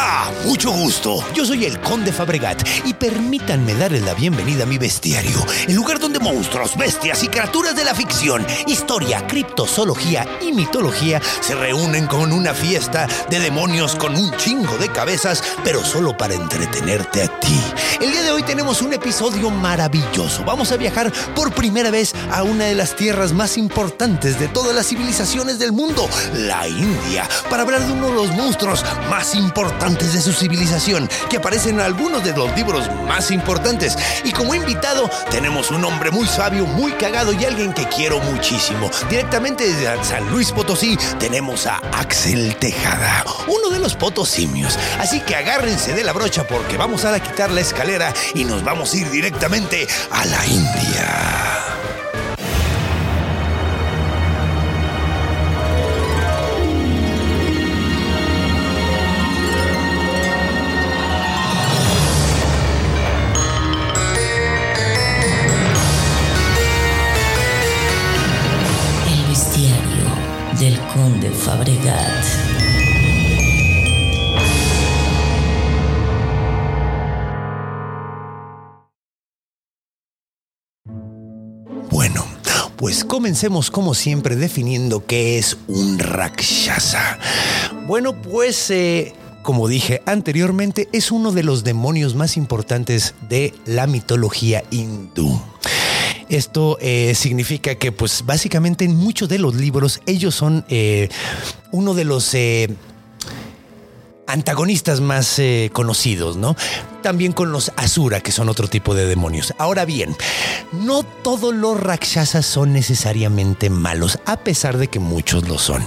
Hola, mucho gusto. Yo soy el Conde Fabregat y permítanme darles la bienvenida a mi bestiario, el lugar donde monstruos, bestias y criaturas de la ficción, historia, criptozoología y mitología se reúnen con una fiesta de demonios con un chingo de cabezas, pero solo para entretenerte a ti. El día de hoy tenemos un episodio maravilloso. Vamos a viajar por primera vez a una de las tierras más importantes de todas las civilizaciones del mundo, la India, para hablar de uno de los monstruos más importantes de su civilización que aparecen en algunos de los libros más importantes. Y como invitado tenemos un hombre muy sabio, muy cagado y alguien que quiero muchísimo. Directamente desde San Luis Potosí tenemos a Axel Tejada, uno de los potosimios. Así que agárrense de la brocha porque vamos a quitar la escalera y nos vamos a ir directamente a la India. Fabregat. Bueno, pues comencemos como siempre definiendo qué es un Rakshasa. Bueno, pues eh, como dije anteriormente, es uno de los demonios más importantes de la mitología hindú. Esto eh, significa que, pues, básicamente en muchos de los libros ellos son eh, uno de los eh, antagonistas más conocidos, ¿no? También con los Asura, que son otro tipo de demonios. Ahora bien, no todos los Rakshasas son necesariamente malos, a pesar de que muchos lo son.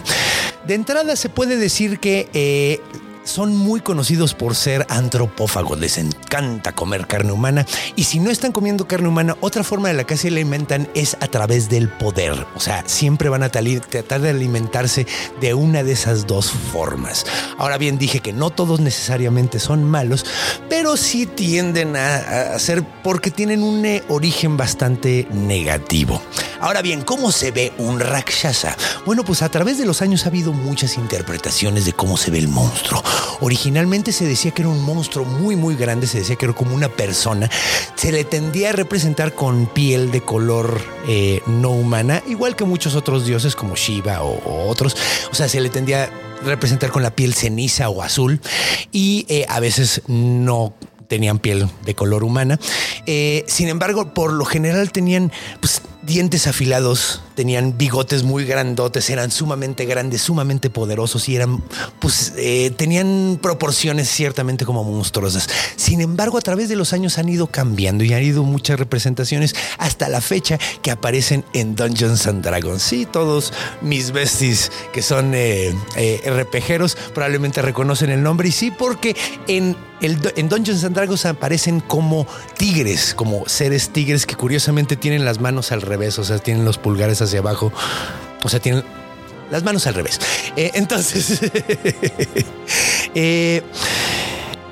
De entrada se puede decir que son muy conocidos por ser antropófagos, les encanta comer carne humana y si no están comiendo carne humana, otra forma de la que se alimentan es a través del poder, o sea, siempre van a tratar de alimentarse de una de esas dos formas. Ahora bien, dije que no todos necesariamente son malos, pero sí tienden a, a ser porque tienen un eh, origen bastante negativo. Ahora bien, ¿cómo se ve un Rakshasa? Bueno, pues a través de los años ha habido muchas interpretaciones de cómo se ve el monstruo. Originalmente se decía que era un monstruo muy, muy grande, se decía que era como una persona. Se le tendía a representar con piel de color eh, no humana, igual que muchos otros dioses como Shiva o, otros. O sea, se le tendía a representar con la piel ceniza o azul y eh, a veces no tenían piel de color humana. Eh, sin embargo, por lo general tenían pues, dientes afilados, tenían bigotes muy grandotes, eran sumamente grandes, sumamente poderosos y eran, pues, eh, tenían proporciones ciertamente como monstruosas. Sin embargo, a través de los años han ido cambiando y han ido muchas representaciones hasta la fecha que aparecen en Dungeons and Dragons. Sí, todos mis besties que son eh, eh, probablemente reconocen el nombre y sí, porque en, el, en Dungeons and Dragons aparecen como tigres, como seres tigres que curiosamente tienen las manos al o sea, tienen los pulgares hacia abajo, o sea, tienen las manos al revés. Eh, entonces, eh,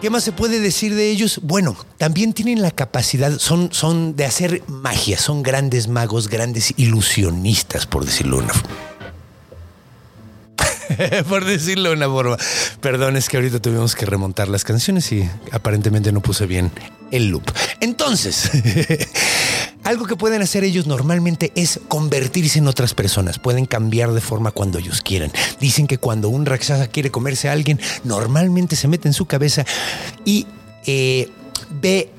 ¿Qué más se puede decir de ellos? Bueno, también tienen la capacidad, son, son de hacer magia, son grandes magos, grandes ilusionistas, por decirlo de una por decirlo de una forma. Perdón, es que ahorita tuvimos que remontar las canciones y aparentemente no puse bien el loop. Entonces, algo que pueden hacer ellos normalmente es convertirse en otras personas. Pueden cambiar de forma cuando ellos quieran. Dicen que cuando un Rakshasa quiere comerse a alguien, normalmente se mete en su cabeza y eh, ve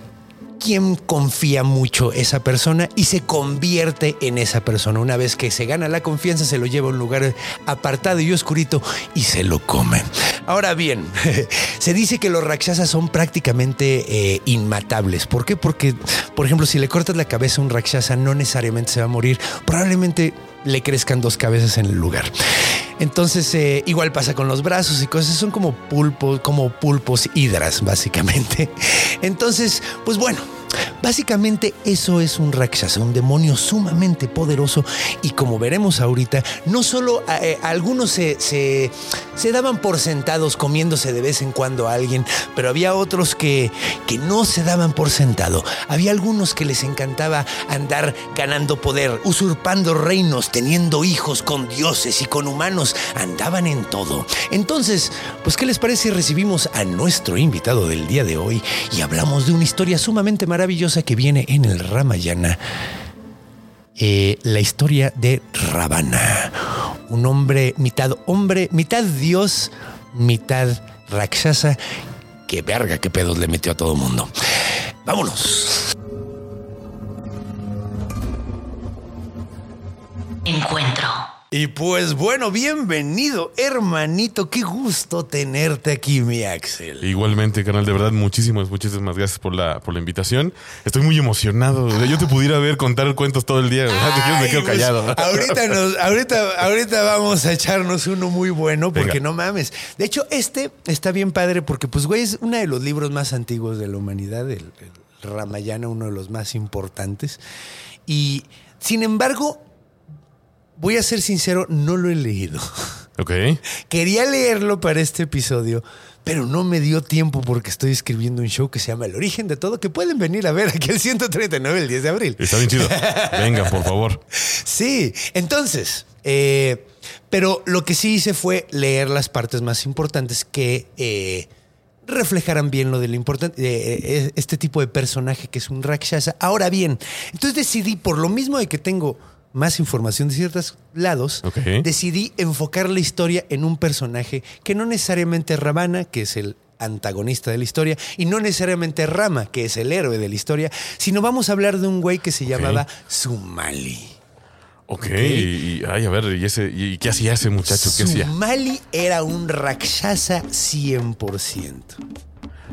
quién confía mucho esa persona y se convierte en esa persona. Una vez que se gana la confianza, se lo lleva a un lugar apartado y oscurito y se lo come. Ahora bien, se dice que los rakshasas son prácticamente eh, inmatables. ¿Por qué? Porque, por ejemplo, si le cortas la cabeza a un rakshasa, no necesariamente se va a morir. Probablemente le crezcan dos cabezas en el lugar. Entonces, eh, igual pasa con los brazos y cosas, son como pulpos, como pulpos hidras, básicamente. Entonces, pues bueno, Básicamente eso es un Rakshasa, un demonio sumamente poderoso y como veremos ahorita, no solo eh, algunos se, se, daban por sentados comiéndose de vez en cuando a alguien, pero había otros que, que no se daban por sentado. Había algunos que les encantaba andar ganando poder, usurpando reinos, teniendo hijos con dioses y con humanos, andaban en todo. Entonces, pues ¿qué les parece si recibimos a nuestro invitado del día de hoy y hablamos de una historia sumamente maravillosa? Que viene en el Ramayana. Eh, la historia de Ravana. Un hombre, mitad hombre, mitad dios, mitad Rakshasa. Qué verga, qué pedos le metió a todo mundo. Vámonos. Encuentro. Y pues bueno, bienvenido, hermanito. Qué gusto tenerte aquí, mi Axel. Igualmente, canal, de verdad, muchísimas, muchísimas gracias por la, por la invitación. Estoy muy emocionado. Yo te pudiera ver contar cuentos todo el día. me quedo pues, callado. ahorita, nos, ahorita, ahorita vamos a echarnos uno muy bueno, porque no mames. De hecho, este está bien padre porque, pues, güey, es uno de los libros más antiguos de la humanidad, el, el Ramayana, uno de los más importantes. Y, sin embargo, voy a ser sincero, no lo he leído. Ok. Quería leerlo para este episodio, pero no me dio tiempo porque estoy escribiendo un show que se llama El origen de todo, que pueden venir a ver aquí el 139 el 10 de abril. Está bien chido. Venga, por favor. Sí, entonces, eh, pero lo que sí hice fue leer las partes más importantes que... Eh, reflejaran bien lo de lo importante, eh, este tipo de personaje que es un Rakshasa. Ahora bien, entonces decidí, por lo mismo de que tengo más información de ciertos lados, decidí enfocar la historia en un personaje que no necesariamente es Ravana, que es el antagonista de la historia, y no necesariamente Rama, que es el héroe de la historia, sino vamos a hablar de un güey que se llamaba Sumali. Ok, Y, ay, a ver, ¿y, ese, ¿y qué hacía ese muchacho? ¿Qué hacía? Sumali era un Rakshasa 100%.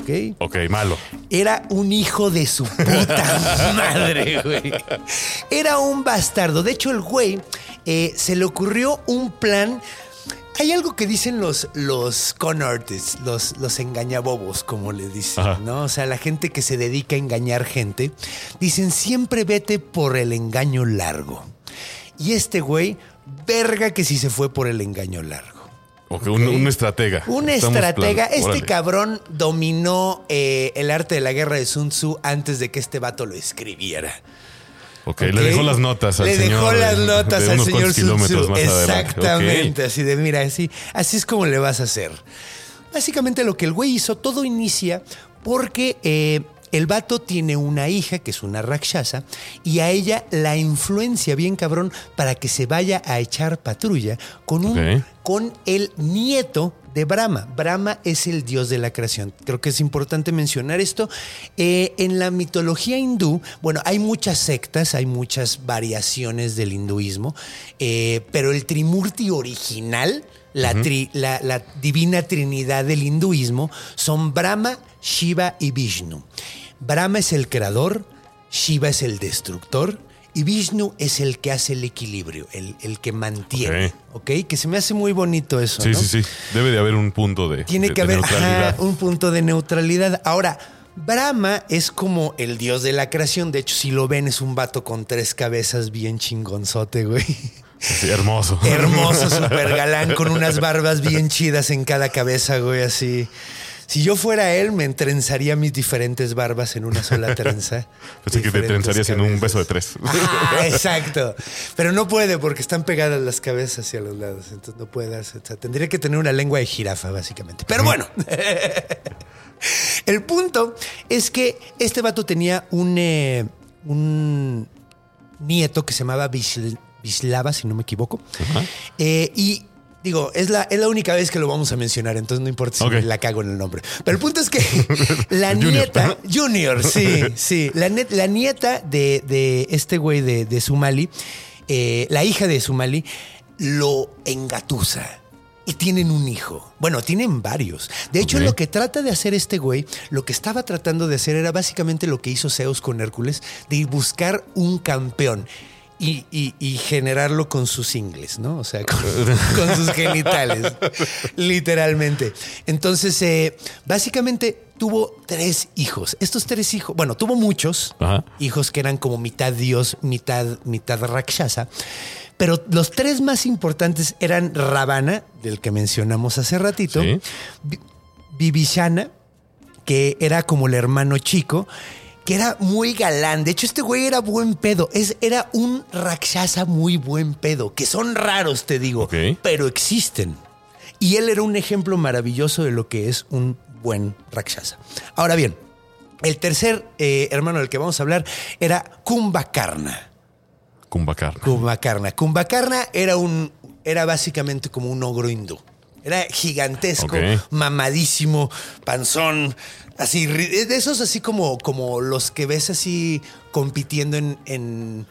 ¿Ok? Ok, malo. Era un hijo de su puta madre, güey. Era un bastardo. De hecho, el güey eh, se le ocurrió un plan. Hay algo que dicen los, los con artists, los, los engañabobos, como le dicen, ¿no? O sea, la gente que se dedica a engañar gente, dicen siempre vete por el engaño largo. Y este güey, verga que si se fue por el engaño largo. Okay, Un, estratega. Un estratega. Este cabrón dominó eh, el arte de la guerra de Sun Tzu antes de que este vato lo escribiera. Ok, le dejó las notas al señor. Le dejó las notas al señor Sun Tzu. Exactamente. Así de, mira, así, así es como le vas a hacer. Básicamente lo que el güey hizo, todo inicia porque eh, el vato tiene una hija que es una rakshasa y a ella la influencia bien cabrón para que se vaya a echar patrulla con, un, con el nieto de Brahma. Brahma es el dios de la creación. Creo que es importante mencionar esto. Eh, en la mitología hindú, bueno, hay muchas sectas, hay muchas variaciones del hinduismo, eh, pero el Trimurti original, la, la divina trinidad del hinduismo, son Brahma, Shiva y Vishnu. Brahma es el creador, Shiva es el destructor y Vishnu es el que hace el equilibrio, el, que mantiene. ok, que se me hace muy bonito eso. Sí, sí, sí. Debe de haber un punto de. Tiene que haber un punto de neutralidad. Ahora. Brahma es como el dios de la creación. De hecho, si lo ven, es un vato con tres cabezas bien chingonzote, güey. Sí, hermoso. Hermoso, súper galán, con unas barbas bien chidas en cada cabeza, güey, así. Si yo fuera él, me entrenzaría mis diferentes barbas en una sola trenza. Así que te trenzarías en un beso de tres. Ah, exacto. Pero no puede porque están pegadas las cabezas hacia los lados. Entonces no puede darse. tendría que tener una lengua de jirafa, básicamente. Pero bueno. El punto es que este vato tenía un, eh, un nieto que se llamaba Bislava, si no me equivoco. Eh, y Digo, es la, es la única vez que lo vamos a mencionar, entonces no importa si me la cago en el nombre. Pero el punto es que la nieta, Junior, sí, sí, la, la nieta de, este güey de, Sumali, eh, la hija de Sumali, lo engatusa. Y tienen un hijo. Bueno, tienen varios. De hecho, lo que trata de hacer este güey, lo que estaba tratando de hacer era básicamente lo que hizo Zeus con Hércules, de buscar un campeón. Y, y- y generarlo con sus ingles, ¿no? O sea, con, con sus genitales, literalmente. Entonces, eh, básicamente tuvo tres hijos. Estos tres hijos, bueno, tuvo muchos Ajá. hijos que eran como mitad dios, mitad, mitad rakshasa. Pero los tres más importantes eran Ravana, del que mencionamos hace ratito, Sí. Vibhishana, que era como el hermano chico, que era muy galán. De hecho, este güey era buen pedo. Es, era un Rakshasa muy buen pedo, que son raros, te digo, pero existen. Y él era un ejemplo maravilloso de lo que es un buen Rakshasa. Ahora bien, el tercer eh, hermano del que vamos a hablar era Kumbhakarna. Kumbhakarna. Kumbhakarna. Kumbhakarna era un era básicamente como un ogro hindú. Era gigantesco, mamadísimo, panzón, así de esos así como como los que ves así compitiendo en, en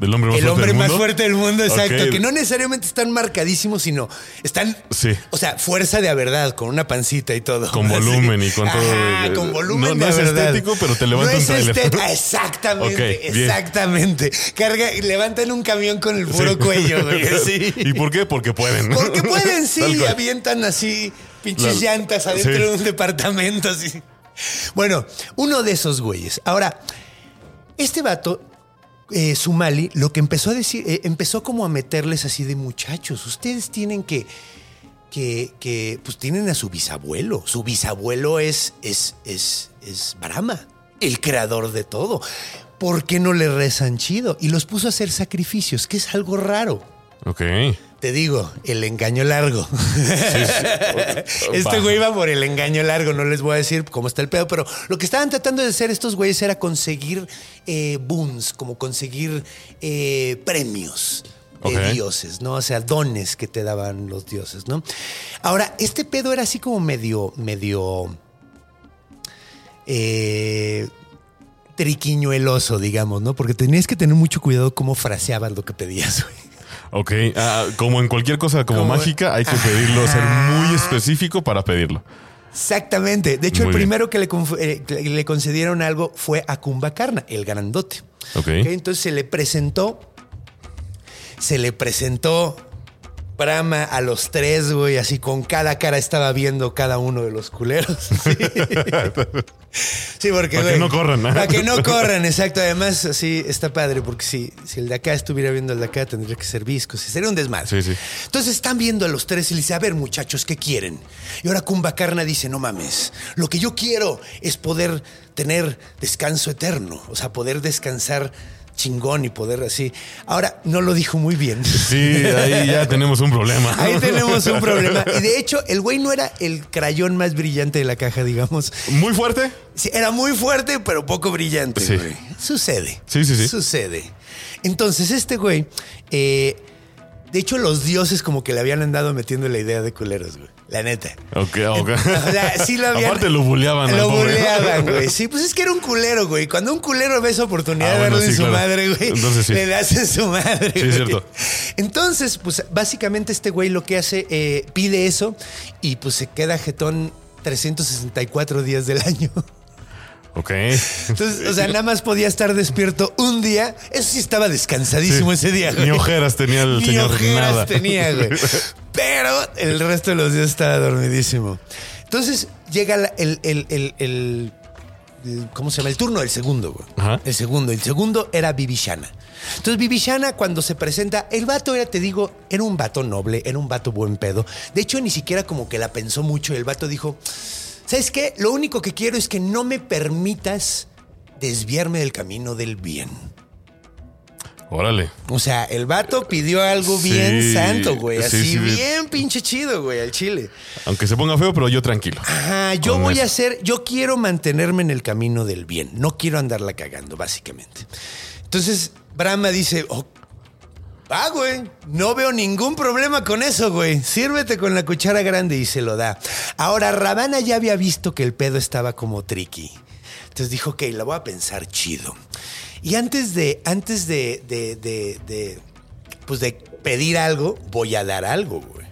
Del hombre más el fuerte hombre del más mundo. fuerte del mundo, exacto, que no necesariamente están marcadísimos, sino están Sí. o sea, fuerza de a verdad, con una pancita y todo. Con volumen y con todo. Ajá, con volumen No- no de es verdad. estético, pero te levanta No un Exactamente, exactamente. Carga, levantan un camión con el puro Sí. cuello, güey. así. ¿Y por qué? Porque pueden. Porque pueden, sí, y avientan así pinches La- llantas adentro sí. de un departamento, así. Bueno, uno de esos güeyes. Ahora, este vato, eh, Sumali, lo que empezó a decir, eh, empezó como a meterles así de muchachos. Ustedes tienen que, que, que, pues tienen a su bisabuelo. Su bisabuelo es, es, es, es Brahma, el creador de todo. ¿Por qué no le rezan chido? Y los puso a hacer sacrificios, que es algo raro. Ok. Te digo, el engaño largo. este güey iba por el engaño largo, no les voy a decir cómo está el pedo, pero lo que estaban tratando de hacer estos güeyes era conseguir eh, boons, como conseguir eh, premios de dioses, ¿no? O sea, dones que te daban los dioses, ¿no? Ahora, este pedo era así como medio, medio... Eh, triquiñueloso, digamos, ¿no? Porque tenías que tener mucho cuidado cómo fraseabas lo que pedías, güey. Ok. Ah, como en cualquier cosa como, Como- mágica, hay que pedirlo, ser muy específico para pedirlo. Exactamente. De hecho, Muy el primero que le, eh, que le concedieron algo fue a Kumbhakarna, el grandote. Ok. Ok, Entonces se le presentó, se le presentó Brahma a los tres, güey, así con cada cara estaba viendo cada uno de los culeros. Sí, sí porque, Para que no corran, ¿no? Para que no corran, exacto. Además, así está padre, porque si, si el de acá estuviera viendo el de acá, tendría que ser viscos. Sería un desmadre. Sí, sí. Entonces están viendo a los tres y le dice, a ver muchachos, ¿qué quieren? Y ahora Kumbhakarna dice, no mames, lo que yo quiero es poder tener descanso eterno, o sea, poder descansar chingón y poder así. Ahora, no lo dijo muy bien. Sí, ahí ya tenemos un problema. Ahí tenemos un problema. Y de hecho, el güey no era el crayón más brillante de la caja, digamos. Muy fuerte. Sí, era muy fuerte, pero poco brillante, Sí. güey. Sucede. Sí, sí, sí. Sucede. Entonces, este güey, eh, de hecho, los dioses como que le habían andado metiendo la idea de culeros, güey. La neta. Ok, ok. O sea, sí lo habían. Aparte lo buleaban. Lo buleaban, güey. Sí, pues es que era un culero, güey. Cuando un culero ve esa oportunidad Ah, de bueno, darle en su claro. madre, güey, Entonces sí. le das en su madre. Sí, es cierto. Entonces, pues básicamente este güey lo que hace, eh, pide eso y pues se queda jetón 364 días del año. Ok. Entonces, o sea, nada más podía estar despierto un día. Eso sí estaba descansadísimo Sí. ese día, güey. Ni ojeras tenía el Ni señor ojeras nada. tenía, güey. Pero el resto de los días estaba dormidísimo. Entonces llega el- el- el- el- ¿Cómo se llama? El turno del segundo, güey. Ajá. El segundo. El segundo era Vivishana. Entonces, Vivishana, cuando se presenta, el vato era, te digo, era un vato noble, era un vato buen pedo. De hecho, ni siquiera como que la pensó mucho. El vato dijo: ¿Sabes qué? Lo único que quiero es que no me permitas desviarme del camino del bien. Órale. O sea, el vato pidió algo bien santo, güey. sí, Así sí. bien pinche chido, güey, al chile. Aunque se ponga feo, pero yo tranquilo. Ajá, yo Con voy eso. a hacer, yo quiero mantenerme en el camino del bien. No quiero andarla cagando, básicamente. Entonces, Brahma dice, ah, güey, no veo ningún problema con eso, güey. Sírvete con la cuchara grande y se lo da. Ahora, Ravana ya había visto que el pedo estaba como tricky. Entonces dijo, ok, la voy a pensar chido. Y antes de, antes de, de, de, de, pues de pedir algo, voy a dar algo, güey.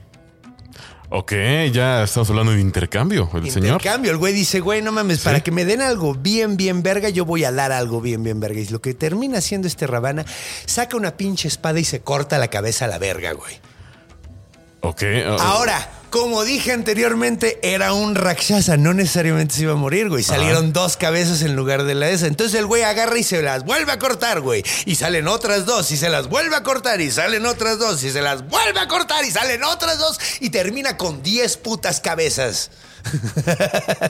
Ok, ya estamos hablando de intercambio, el señor. Intercambio, el güey dice, güey, no mames, para que me den algo bien, bien verga, yo voy a dar algo bien, bien verga. Y lo que termina haciendo este Rabana, saca una pinche espada y se corta la cabeza a la verga, güey. Ok. ah, Ahora, como dije anteriormente, era un Rakshasa, no necesariamente se iba a morir, güey. Salieron dos cabezas en lugar de la esa. Entonces el güey agarra y se las vuelve a cortar, güey. Y salen otras dos y se las vuelve a cortar y salen otras dos y se las vuelve a cortar y salen otras dos y termina con 10 putas cabezas.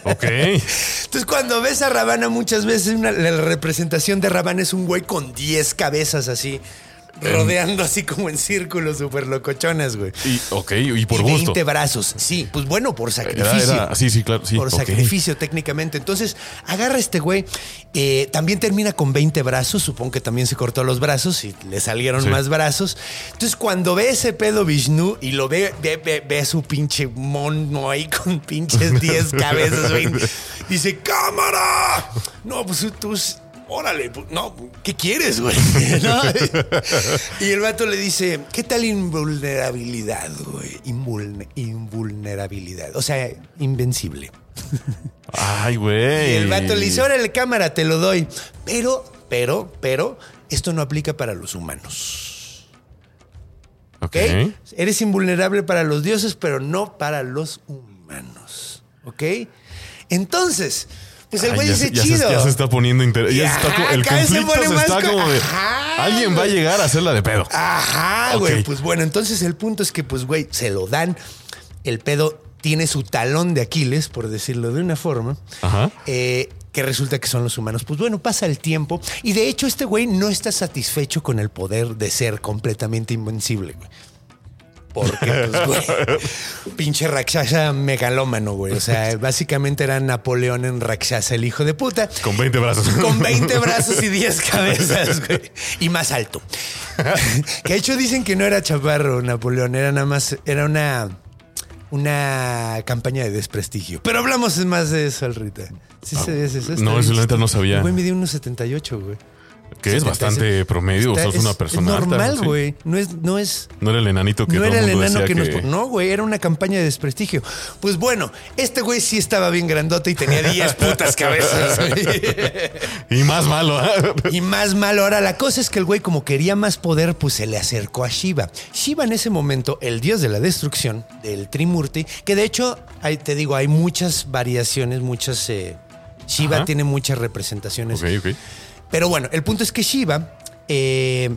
Ok. Entonces cuando ves a Rabana muchas veces una- la representación de Rabana es un güey con 10 cabezas así. Rodeando así como en círculos súper locochonas, güey. Y, ok, y por y gusto. 20 brazos. Sí, pues bueno, por Era- sacrificio. era- sí, sí, claro. Sí, por sacrificio técnicamente. Entonces, agarra este güey. eh, también termina con 20 brazos. Supongo que también se cortó los brazos y le salieron Sí. más brazos. Entonces, cuando ve ese pedo Vishnu y lo ve, ve, ve, ve a su pinche mono ahí con pinches 10 cabezas, güey, dice: ¡Cámara! No, pues tú. Órale, pues, no, ¿qué quieres, güey? ¿No? Y el vato le dice, ¿qué tal invulnerabilidad, güey? Invulne- invulnerabilidad. O sea, invencible. Ay, güey. Y el vato le dice, órale, cámara, te lo doy. Pero, pero, pero, esto no aplica para los humanos. Ok. ¿Ok? Eres invulnerable para los dioses, pero no para los humanos. ¿Ok? Entonces, pues el güey dice, se- chido. Ya se está poniendo inter- ya se está el se conflicto se, está co- como de. Ajá, Alguien va a llegar a hacerla de pedo. Ajá, güey. Pues bueno, entonces el punto es que, pues, güey, se lo dan. El pedo tiene su talón de Aquiles, por decirlo de una forma. Ajá. eh, que resulta que son los humanos. Pues bueno, pasa el tiempo. Y de hecho, este güey no está satisfecho con el poder de ser completamente invencible, güey. Porque, pues, güey, pinche Rakshasa megalómano, güey. O sea, básicamente era Napoleón en Rakshasa, el hijo de puta. Con 20 brazos. Con 20 brazos y 10 cabezas, güey. Y más alto. que de hecho dicen que no era chaparro Napoleón, era nada más, era una, una campaña de desprestigio. Pero hablamos más de eso, Alrita. Sí, sabías eso? Está No, eso la neta no sabía. Güey mide unos 78, güey. Que es bastante promedio. Está- sos una es- persona Es normal, ¿sí? güey. No es, no es, No era el enanito que no todo era el mundo enano que, nos... No, güey, era una campaña de desprestigio. Pues bueno, este güey sí estaba bien grandote y tenía 10 putas cabezas. Y más malo. ¿eh? y más malo. Ahora, la cosa es que el güey, como quería más poder, pues se le acercó a Shiva. Shiva en ese momento, el dios de la destrucción, del Trimurti, que de hecho, hay, te digo, hay muchas variaciones, muchas... eh, Shiva Ajá. tiene muchas representaciones. ok, ok. Pero bueno, el punto es que Shiva eh,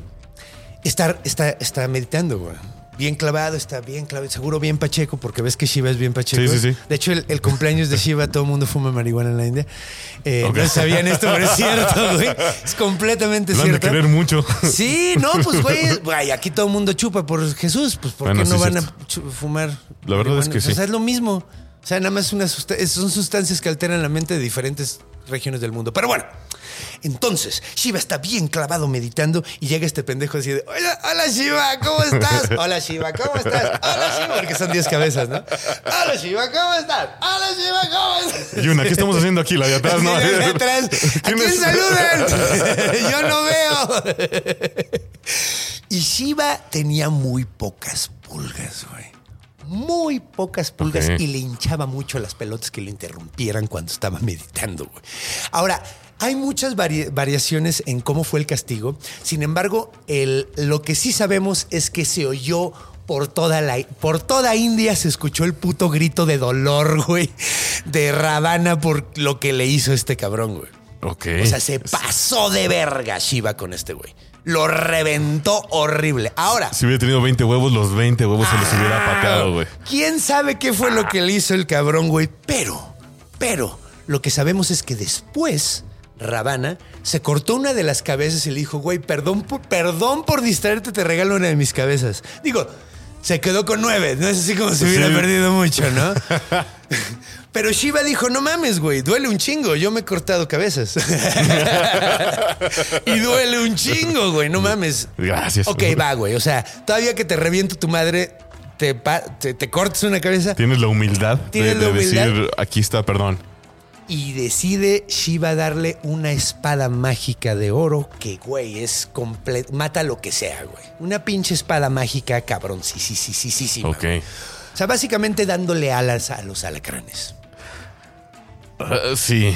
está, está, está meditando, güey. Bien clavado, está bien clavado, seguro bien pacheco, porque ves que Shiva es bien pacheco. Sí, sí, sí. De hecho, el, el cumpleaños de Shiva, todo el mundo fuma marihuana en la India. Eh. No sabían esto, pero es cierto, güey. Es completamente Lo cierto. querer mucho. Sí, no, pues güey, güey, aquí todo el mundo chupa por Jesús, pues ¿por Bueno, qué no van a fumar? La verdad es que sí. O sea, es lo mismo. O sea, nada más una son sustancias que alteran la mente de diferentes regiones del mundo. Pero bueno, entonces, Shiva está bien clavado meditando y llega este pendejo así de, hola, hola Shiva, ¿cómo estás? Hola Shiva, ¿cómo estás? Hola Shiva, porque son 10 cabezas, ¿no? Hola Shiva, ¿cómo estás? Hola Shiva, ¿cómo estás? Yuna, ¿qué estamos haciendo aquí? La de atrás, ¿no? Sí, de atrás. ¿A ¿Quién saludan? Yo no veo. Y Shiva tenía muy pocas pulgas, güey. Muy pocas pulgas Ok. y le hinchaba mucho las pelotas que lo interrumpieran cuando estaba meditando, güey. Ahora, hay muchas vari- variaciones en cómo fue el castigo. Sin embargo, el- lo que sí sabemos es que se oyó por toda la por toda India se escuchó el puto grito de dolor, güey, de Ravana por lo que le hizo este cabrón, güey. Ok. O sea, se pasó de verga Shiva con este güey. Lo reventó horrible. Ahora, Si hubiera tenido 20 huevos, los 20 huevos se los hubiera pateado, güey. ¿quién sabe qué fue lo que le hizo el cabrón, güey? Pero, pero, lo que sabemos es que después Ravana se cortó una de las cabezas y le dijo, güey, perdón, por- perdón por distraerte, te regalo una de mis cabezas. Digo, se quedó con nueve, no es así como si hubiera Sí. perdido mucho, ¿no? Pero Shiva dijo, no mames, güey, duele un chingo, yo me he cortado cabezas. y duele un chingo, güey, no mames. Gracias. Ok, va, güey, o sea, todavía que te reviento tu madre, te, te, te cortas una cabeza Tienes la humildad de, la humildad. decir, aquí está, perdón. Y decide Shiva darle una espada mágica de oro que, güey, es completo, mata lo que sea, güey. Una pinche espada mágica, cabrón, sí, sí, sí, sí, sí, sí. Ok. O sea, básicamente dándole alas a los alacranes. Ah, sí,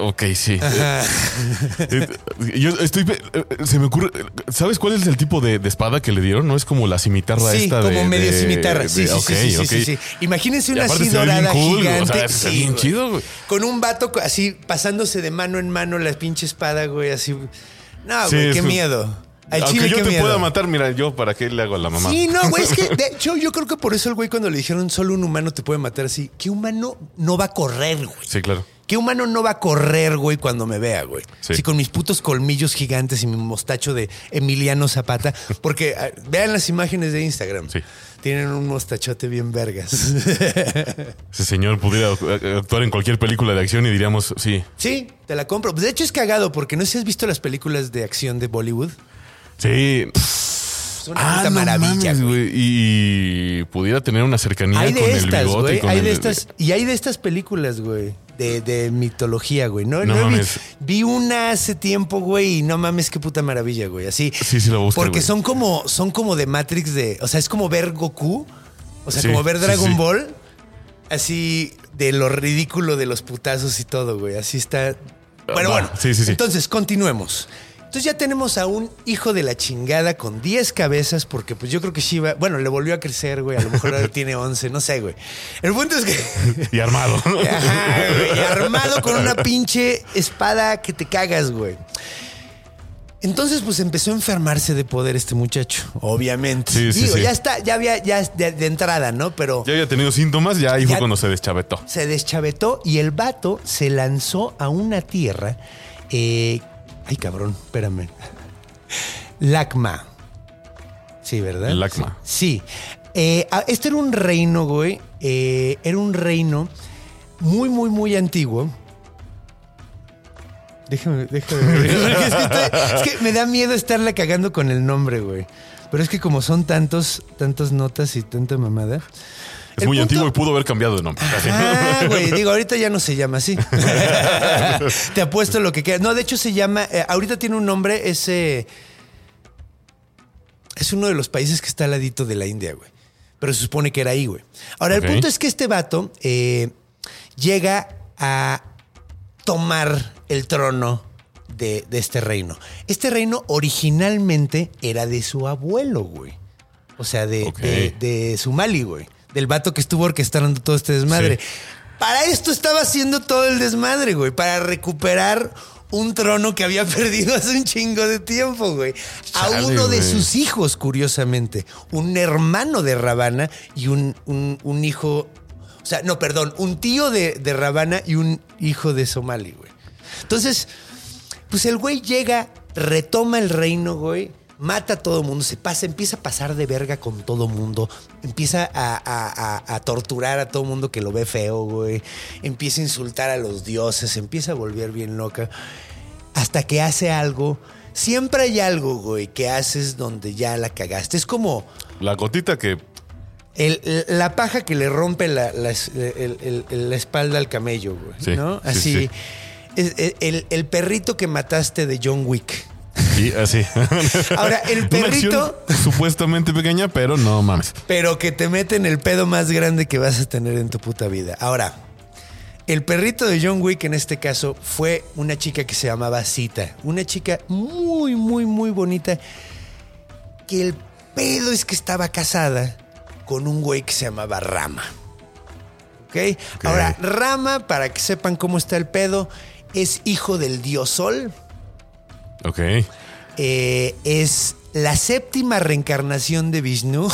ok, sí. Yo estoy. eh, Se me ocurre. ¿Sabes cuál es el tipo de, de espada que le dieron? No es como la cimitarra Sí, esta como de. medio de- cimitarra. Sí, sí, sí, sí, sí. Imagínense una así dorada cool, o gigante. sea, Sí, bien chido, güey. Con un vato así pasándose de mano en mano la pinche espada, güey, así. No, güey, qué miedo. Al Aunque chile, yo te miedo. pueda matar, mira, yo para qué le hago a la mamá. Sí, no, güey, es que de hecho yo creo que por eso el güey cuando le dijeron solo un humano te puede matar así, ¿qué humano no va a correr, güey? Sí, claro. ¿Qué humano no va a correr, güey, cuando me vea, güey? Sí. Sí, con mis putos colmillos gigantes y mi mostacho de Emiliano Zapata. Porque ah, vean las imágenes de Instagram. Sí. Tienen un mostachote bien vergas. Ese señor pudiera eh, actuar en cualquier película de acción y diríamos, sí, sí, te la compro. De hecho es cagado porque no sé si has visto las películas de acción de Bollywood. Sí. Es una puta Ah, no maravilla, mames, güey. Y pudiera tener una cercanía Hay con de el estas, bigote. güey. y con Hay el- de estas. Y hay de estas películas, güey. De, de mitología, güey. No, No no vi- mames. vi, una hace tiempo, güey, y no mames, qué puta maravilla, güey. Así. Sí, sí, lo busco, Porque güey. son como, son como de Matrix de. O sea, es como ver Goku. O sea, Sí, como ver sí, Dragon sí. Ball. Así de lo ridículo de los putazos y todo, güey. Así está. Bueno, Va. bueno. Sí, sí, sí. Entonces, continuemos. Entonces ya tenemos a un hijo de la chingada con 10 cabezas, porque pues yo creo que Shiva, bueno, le volvió a crecer, güey, a lo mejor ahora tiene 11, no sé, güey. El punto es que... Y armado. Ajá, güey, y armado con una pinche espada que te cagas, güey. Entonces, pues empezó a enfermarse de poder este muchacho, obviamente. Sí, sí, Digo, sí. ya está, ya había, ya de, de entrada, ¿no? Pero Ya había tenido síntomas, ya ahí fue cuando se deschavetó. se deschavetó y el vato se lanzó a una tierra. eh, ay, cabrón, espérame. Lacma. Sí, ¿verdad? Lacma. Sí. Eh, ah, este era un reino, güey. eh, era un reino muy, muy, muy antiguo. Déjame, déjame. es, que estoy- es que me da miedo estarla cagando con el nombre, güey. Pero es que como son tantos, tantas notas y tanta mamada. Es muy punto- antiguo y pudo haber cambiado de nombre. Ah, güey, digo, ahorita ya no se llama así. Te apuesto lo que quieras. No, de hecho se llama, eh, ahorita tiene un nombre, es, eh, es uno de los países que está al ladito de la India, güey. Pero se supone que era ahí, güey. Ahora, el punto es que este vato eh, llega a tomar el trono de, de este reino. Este reino originalmente era de su abuelo, güey. O sea, de, Ok. de, de Sumali, güey. Del vato que estuvo orquestando todo este desmadre. Sí. Para esto estaba haciendo todo el desmadre, güey. Para recuperar un trono que había perdido hace un chingo de tiempo, güey. A uno de güey. sus hijos, curiosamente. Un hermano de Ravana y un, un- un hijo. O sea, no, perdón, un tío de, de Ravana y un hijo de Somali, güey. Entonces, pues el güey llega, retoma el reino, güey. Mata a todo mundo, se pasa, empieza a pasar de verga con todo mundo, empieza a, a- a- a torturar a todo mundo que lo ve feo, güey. Empieza a insultar a los dioses, empieza a volver bien loca. Hasta que hace algo. Siempre hay algo, güey, que haces donde ya la cagaste. Es como La gotita que. el- la paja que le rompe la, la el- el- la espalda al camello, güey. Sí, ¿no? sí, Así. sí. es- el perrito que mataste de John Wick. Sí, así. Ahora, el perrito- supuestamente pequeña, pero no mames. Pero que te mete en el pedo más grande que vas a tener en tu puta vida. Ahora, el perrito de John Wick en este caso fue una chica que se llamaba Cita. Una chica muy, muy, muy bonita. Que el pedo es que estaba casada con un güey que se llamaba Rama. ¿Ok? Ahora, Rama, para que sepan cómo está el pedo, es hijo del dios Sol. Ok. Eh, es la séptima reencarnación de Vishnu.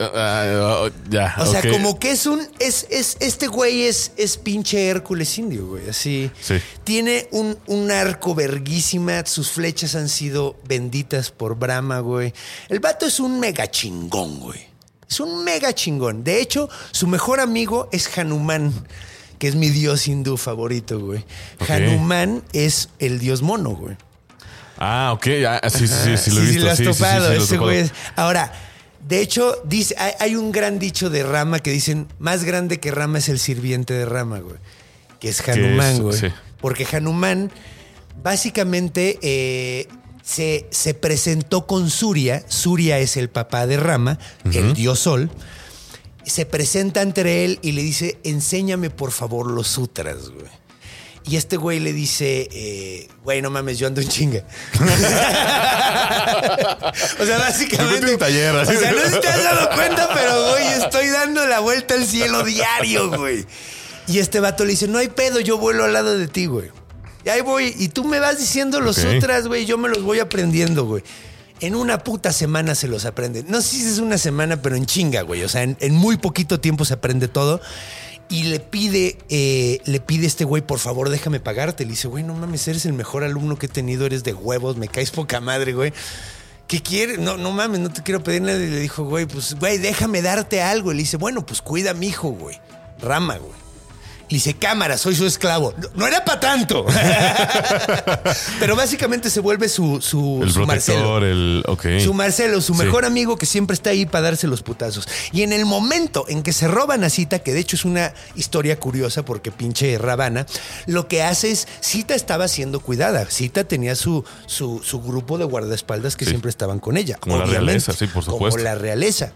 Ah, ah. O sea, como que es un. Es, es, este güey es, es pinche Hércules indio, güey. Así. Sí. Tiene un, un arco verguísima. Sus flechas han sido benditas por Brahma, güey. El vato es un mega chingón, güey. Es un mega chingón. De hecho, su mejor amigo es Hanuman, que es mi dios hindú favorito, güey. Hanuman es el dios mono, güey. Ah, ok. Ah, sí, sí, sí, sí, lo he visto. lo has sí, sí, sí, topado. sí, lo ese güey Ahora, de hecho, dice, hay, hay un gran dicho de Rama que dicen, más grande que Rama es el sirviente de Rama, güey. Que es Hanuman, es- güey. Porque Hanuman básicamente eh, se, se presentó con Surya. Surya es el papá de Rama, el dios sol. se presenta ante él y le dice, enséñame por favor los sutras, güey. Y este güey le dice, eh, güey, no mames, yo ando en chinga. o sea, básicamente. un taller, así. o sea, no sé si te has dado cuenta, pero güey, estoy dando la vuelta al cielo diario, güey. Y este vato le dice, no hay pedo, yo vuelo al lado de ti, güey. Y ahí voy, y tú me vas diciendo los Ok. sutras, güey, yo me los voy aprendiendo, güey. En una puta semana se los aprende. No sé si es una semana, pero en chinga, güey. O sea, en, en muy poquito tiempo se aprende todo. Y le pide, eh, le pide este güey, por favor, déjame pagarte. Le dice, güey, no mames, eres el mejor alumno que he tenido, eres de huevos, me caes poca madre, güey. ¿Qué quieres? No, no mames, no te quiero pedir nada. Y le dijo, güey, pues, güey, déjame darte algo. Y le dice, bueno, pues cuida a mi hijo, güey. Rama, güey. Le dice, cámara, soy su esclavo. No, no era para tanto. Pero básicamente se vuelve su, su, El su Marcelo. el. Ok. Su Marcelo, su Sí. mejor amigo que siempre está ahí para darse los putazos. Y en el momento en que se roban a Cita, que de hecho es una historia curiosa porque pinche Rabana, lo que hace es, Cita estaba siendo cuidada. Cita tenía su, su, su grupo de guardaespaldas que Sí. siempre estaban con ella. Como la realeza, sí, por Como supuesto. la realeza.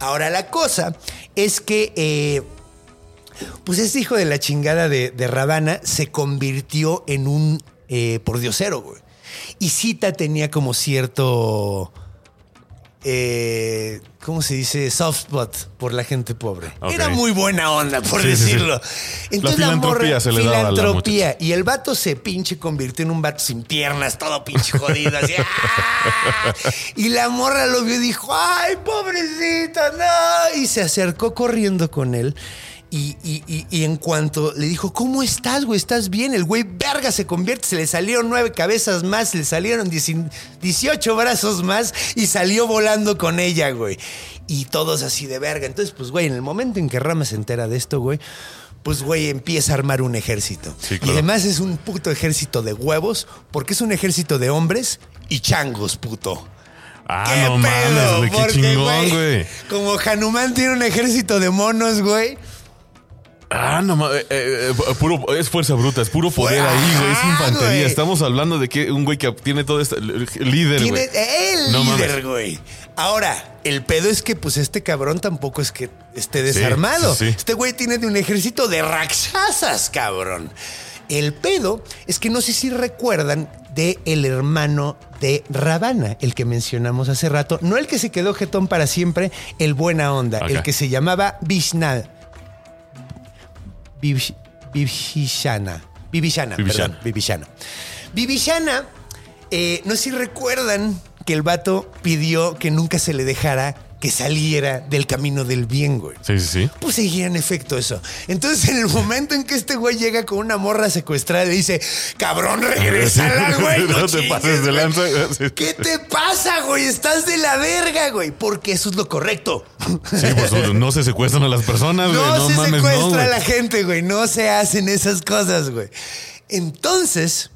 Ahora la cosa es que... eh, pues este hijo de la chingada de, de Rabana se convirtió en un eh, pordiosero, güey. Y Cita tenía como cierto. eh, ¿Cómo se dice? Soft spot por la gente pobre. Era muy buena onda, por Sí, sí, sí. decirlo. La filantropía se le daba a la filantropía. Y el vato se pinche convirtió en un vato sin piernas, todo pinche jodido, así. ¡ah! Y la morra lo vio y dijo, ¡ay, pobrecita, no! Y se acercó corriendo con él. Y, y- y- y en cuanto le dijo, ¿cómo estás, güey? ¿Estás bien? El güey, verga, se convierte, se le salieron nueve cabezas más, le salieron 10 18 brazos más y salió volando con ella, güey. Y todos así de verga. Entonces, pues, güey, en el momento en que Rama se entera de esto, güey, pues, güey, empieza a armar un ejército. Sí, Y además es un puto ejército de huevos, porque es un ejército de hombres y changos, puto. Ah, ¿Qué no mames, pedo? güey. Qué Porque, chingón, güey. Como Hanuman tiene un ejército de monos, güey. Ah, no mames. eh, eh, puro, es fuerza bruta, es puro poder ahí, güey. Es infantería. güey. Estamos hablando de que un güey que tiene todo el Líder, Tiene güey. el No líder, mames. güey. Ahora, el pedo es que, pues, este cabrón tampoco es que esté desarmado. sí, sí. Este güey tiene de un ejército de rakshasas, cabrón. El pedo es que no sé si recuerdan de el hermano de Ravana, el que mencionamos hace rato. No el que se quedó jetón para siempre, el buena onda. El que se llamaba Vishna. Viv- Vivishana. Vivishana, Vivishana. perdón. Vivishana. Vivishana, eh, no sé si recuerdan que el vato pidió que nunca se le dejara que saliera del camino del bien, güey. Sí, sí, sí. Pues seguía en efecto eso. Entonces, en el momento en que este güey llega con una morra secuestrada, le dice, cabrón, regrésala, güey. No te chingues, pases de güey". lanza. ¿Qué te pasa, güey? Estás de la verga, güey. Porque eso es lo correcto. Sí, supuesto. No se secuestran a las personas, güey. No, No, se mames, secuestra no, a la gente, güey. No se hacen esas cosas, güey. Entonces,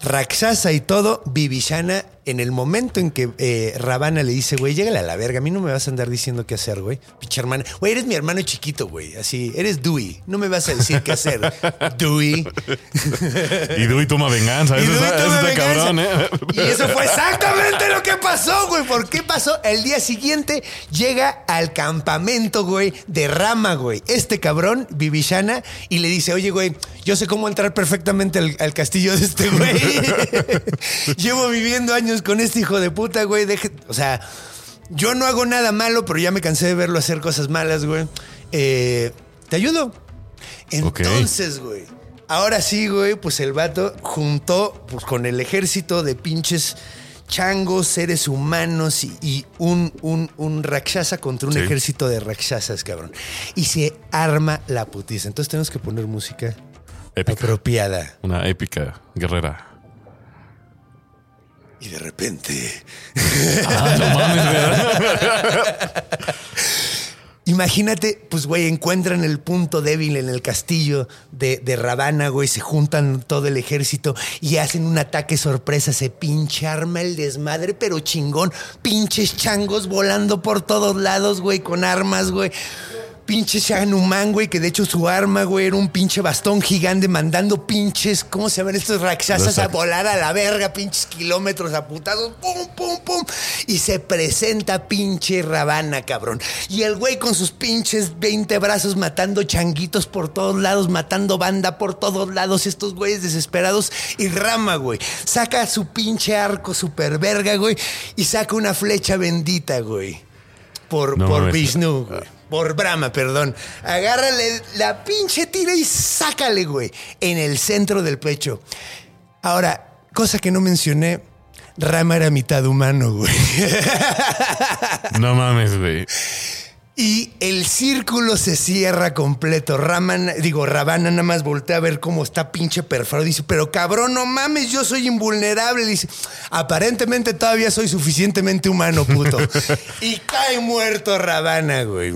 Rakshasa y todo, Vivishana, en el momento en que eh, Ravana le dice, güey, llégale a la verga, a mí no me vas a andar diciendo qué hacer, güey. Pinche hermana. Güey, eres mi hermano chiquito, güey. Así, eres Dewey. No me vas a decir qué hacer. Dewey. Y Dewey toma venganza. Y Eso Dewey está, toma eso está venganza. cabrón, ¿eh? Y eso fue exactamente lo que pasó, güey. ¿Por qué pasó? El día siguiente llega al campamento, güey, de Rama, güey. Este cabrón, Vivishana, y le dice, oye, güey, yo sé cómo entrar perfectamente al, al castillo de este güey. Llevo viviendo años con este hijo de puta, güey. Deje- o sea, yo no hago nada malo, pero ya me cansé de verlo hacer cosas malas, güey. Eh, ¿Te ayudo? Entonces, güey. Ahora sí, güey, pues el vato juntó pues, con el ejército de pinches changos, seres humanos y, y un, un, un rakshasa contra un Sí. ejército de rakshasas, cabrón. Y se arma la putiza. Entonces tenemos que poner música Épica. apropiada. Una épica guerrera. Y de repente. Ah, no mames, ¿verdad? Imagínate, pues, güey, encuentran el punto débil en el castillo de, de Ravana, güey, se juntan todo el ejército y hacen un ataque sorpresa, se pinche arma el desmadre, pero chingón, pinches changos volando por todos lados, güey, con armas, güey. Pinche Hanuman, güey, que de hecho su arma, güey, era un pinche bastón gigante mandando pinches, ¿cómo se llaman estos rakshasas a volar a la verga, pinches kilómetros aputados, pum, pum, pum. Y se presenta pinche Ravana, cabrón. Y el güey con sus pinches 20 brazos matando changuitos por todos lados, matando banda por todos lados, estos güeyes desesperados. Y Rama, güey, saca su pinche arco super verga, güey, y saca una flecha bendita, güey. Por, No por. Vishnu, güey. Por Brahma, perdón. Agárrale la pinche tira y sácale, güey. En el centro del pecho. Ahora, cosa que no mencioné. Rama era mitad humano, güey. No mames, güey. Y el círculo se cierra completo. Raman, digo, Ravana nada más voltea a ver cómo está pinche perforado. Dice, pero cabrón, no mames, yo soy invulnerable. Dice, aparentemente todavía soy suficientemente humano, puto. y cae muerto Ravana, güey.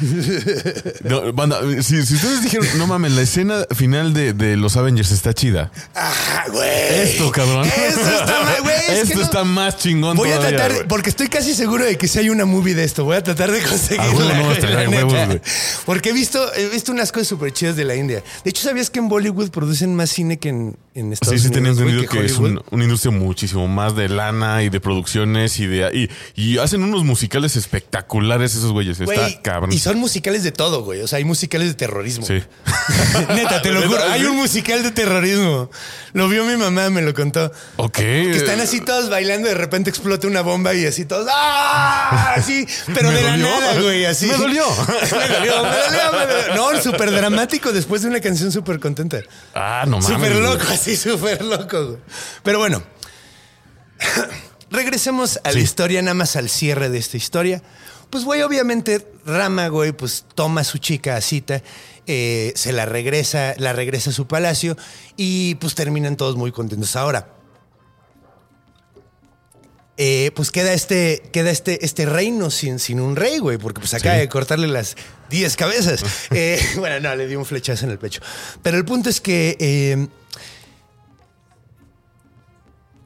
No, banda, si, si ustedes dijeron, no mames, la escena final de, de los Avengers está chida. Ajá, güey. Esto, cabrón. Esto está, ma- güey. es que Esto no- está más chingón Voy a todavía, tratar, de- güey. porque estoy casi seguro de que si hay una movie de esto, voy a tratar de conseguirla. Ah, huevo, no, la huevos, neta. güey. Porque he visto, he visto unas cosas súper chidas de la India. De hecho, ¿sabías que en Bollywood producen más cine que en, en Estados Sí, sí, tenía Unidos? güey, entendido que es un- una industria muchísimo más de lana y de producciones y de. Y, y hacen unos musicales espectaculares esos güeyes. Está cabrón. Y son musicales de todo, güey. O sea, hay musicales de terrorismo. Sí. Neta, te lo juro. Hay un musical de terrorismo. Lo vio mi mamá, me lo contó. Ok. Que están así todos bailando, de repente explota una bomba y así todos. ¡Ah! Así, pero de la nada, güey. Así. Me dolió. me dolió, me dolió, me dolió. No, súper dramático después de una canción súper contenta. Ah, no mames. Súper loco, así, súper loco. güey. Pero bueno, regresemos a la historia, nada más al cierre de esta historia. Pues, güey, obviamente, Rama, güey, pues toma a su chica a cita, eh, se la regresa, la regresa a su palacio y pues terminan todos muy contentos. Ahora, eh, pues queda este, queda este, este reino sin, sin un rey, güey, porque pues acaba Sí. de cortarle las 10 cabezas. Eh, bueno, no, le dio un flechazo en el pecho. Pero el punto es que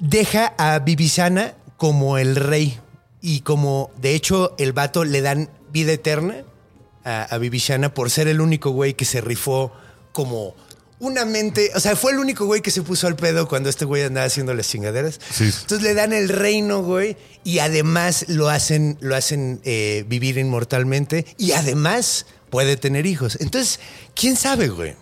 deja a Bibisana como el rey. Y como, de hecho, el vato le dan vida eterna a, a Bibishana por ser el único güey que se rifó como una mente. O sea, fue el único güey que se puso al pedo cuando este güey andaba haciendo las chingaderas. Sí. Entonces le dan el reino, güey, y además lo hacen, lo hacen eh, vivir inmortalmente y además puede tener hijos. Entonces, ¿quién sabe, güey?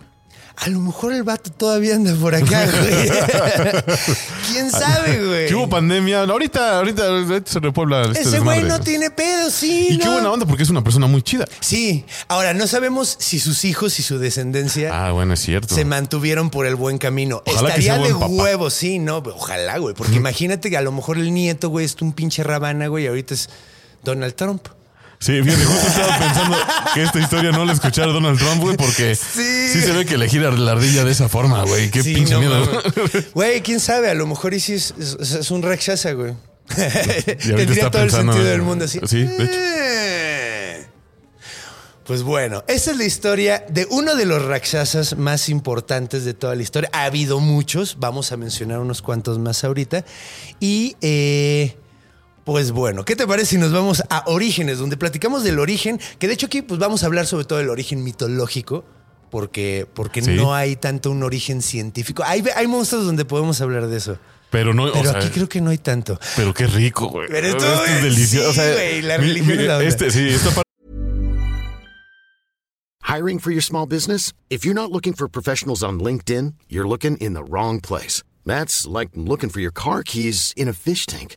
A lo mejor el vato todavía anda por acá, güey. ¿Quién sabe, güey? Que hubo pandemia. Ahorita, ahorita, ahorita se repuebla este Ese güey no tiene pedo, sí. Y qué buena onda, porque es una persona muy chida. Sí. Ahora, no sabemos si sus hijos y su descendencia Ah, bueno, es cierto. se mantuvieron por el buen camino. Ojalá que Estaría sea de huevo, sí, no, ojalá, güey. Porque imagínate que a lo mejor el nieto, güey, es un pinche rabana, güey, y ahorita es Donald Trump. Sí, fíjate, justo estaba pensando que esta historia no la escuchara Donald Trump, güey, porque sí. Sí. se ve que le gira la ardilla de esa forma, güey. Qué Sí, pinche no miedo. Güey, quién sabe, a lo mejor y sí es, es- es un Rakshasa, güey. Tendría todo el sentido en- del mundo así. Sí, de hecho. Eh. Pues bueno, esa es la historia de uno de los Rakshasas más importantes de toda la historia. Ha habido muchos, vamos a mencionar unos cuantos más ahorita. Y eh, pues bueno, ¿qué te parece si nos vamos a Orígenes, donde platicamos del origen? Que de hecho aquí pues vamos a hablar sobre todo del origen mitológico. Porque, porque Sí. no hay tanto un origen científico. Hay, hay monstruos donde podemos hablar de eso. Pero no, Pero o sea, aquí creo que no hay tanto. pero qué rico, güey. Pero esto, Esto es delicioso. sí, o sea, güey, la mi- religión mi- es la onda. este, sí, esta parte Hiring for your small business? If you're not looking for professionals on LinkedIn, you're looking in the wrong place. That's like looking for your car keys in a fish tank.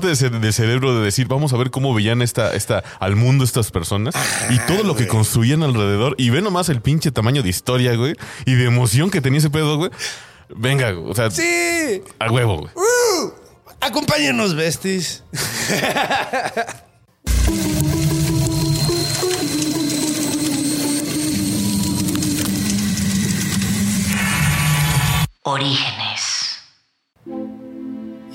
De, ce- de cerebro de decir, vamos a ver cómo veían esta, esta, al mundo estas personas y todo lo que construían alrededor. Y ve nomás el pinche tamaño de historia, güey, y de emoción que tenía ese pedo, güey. Venga, güey, o sea, Sí. a huevo, güey. Uh, acompáñenos, besties. Orígenes.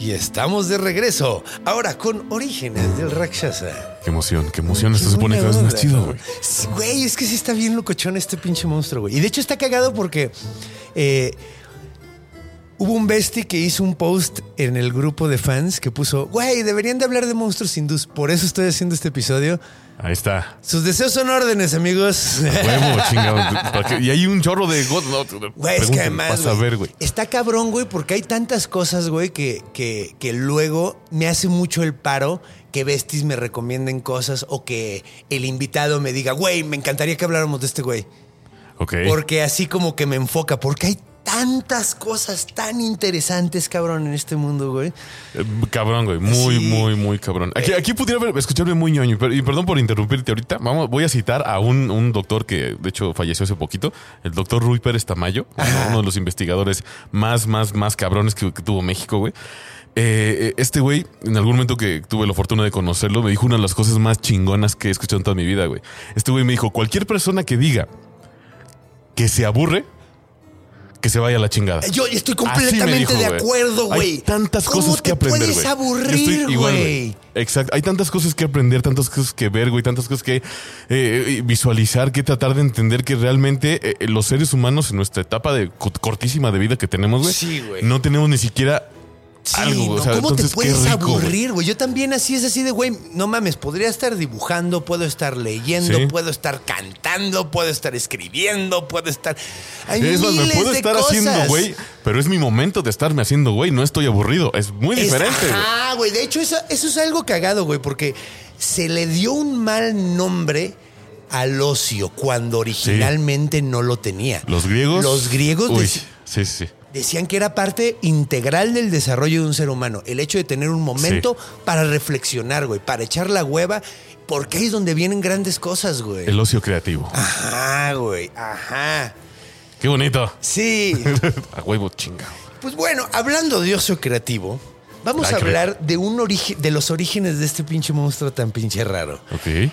Y estamos de regreso, ahora con Orígenes del Rakshasa. Qué emoción, qué emoción. Esto se pone cada vez más chido, güey. Sí, Güey, es que sí está bien locochón este pinche monstruo, güey. Y de hecho está cagado porque eh, hubo un bestie que hizo un post en el grupo de fans que puso, güey, deberían de hablar de monstruos hindús. Por eso estoy haciendo este episodio. Ahí está. Sus deseos son órdenes, amigos. Huevo. Y hay un chorro de Güey, es que además. Ver, güey. Está cabrón, güey, porque hay tantas cosas, güey, que, que, que luego me hace mucho el paro que Besties me recomienden cosas o que el invitado me diga, güey, me encantaría que habláramos de este güey. Ok. Porque así como que me enfoca, porque hay tantas cosas tan interesantes, cabrón, en este mundo, güey. Eh, Cabrón, güey. Muy, Sí. muy, muy cabrón. Aquí, aquí pudiera escucharme muy ñoño. pero- Y perdón por interrumpirte ahorita. Vamos, voy a citar a un, un doctor que, de hecho, falleció hace poquito. El doctor Rui Pérez Tamayo. Uno, uno de los investigadores más, más, más cabrones que, que tuvo México, güey. Eh, este güey, en algún momento que tuve la fortuna de conocerlo, me dijo una de las cosas más chingonas que he escuchado en toda mi vida, güey. Este güey me dijo, cualquier persona que diga que se aburre, que se vaya a la chingada. Yo estoy completamente dijo, de acuerdo, güey. Hay tantas ¿Cómo cosas te que aprender, puedes. Yo aburrir, güey? Exacto. Hay tantas cosas que aprender, tantas cosas que ver, güey, tantas cosas que eh, visualizar, que tratar de entender que realmente eh, los seres humanos en nuestra etapa de co- cortísima de vida que tenemos, güey, Sí, güey. no tenemos ni siquiera Sí, algo, no, O sea, ¿Cómo entonces, te puedes rico, aburrir, güey? Yo también así es así de, güey, no mames, podría estar dibujando, puedo estar leyendo, Sí. puedo estar cantando, puedo estar escribiendo, puedo estar... Hay Es más, me miles puedo de estar cosas. haciendo, güey, pero es mi momento de estarme haciendo, güey. No estoy aburrido. Es muy Es- diferente. Ah, güey. De hecho, eso, eso es algo cagado, güey, porque se le dio un mal nombre al ocio cuando originalmente no lo tenía. Los griegos. Los griegos Uy, sí, sí, sí. Decían que era parte integral del desarrollo de un ser humano. El hecho de tener un momento para reflexionar, güey, para echar la hueva, porque ahí es donde vienen grandes cosas, güey. El ocio creativo. Ajá, güey. Ajá. Qué bonito. Sí. A huevo chingado. Pues bueno, hablando de ocio creativo, vamos a hablar de un origen, de los orígenes de este pinche monstruo tan pinche raro. Ok.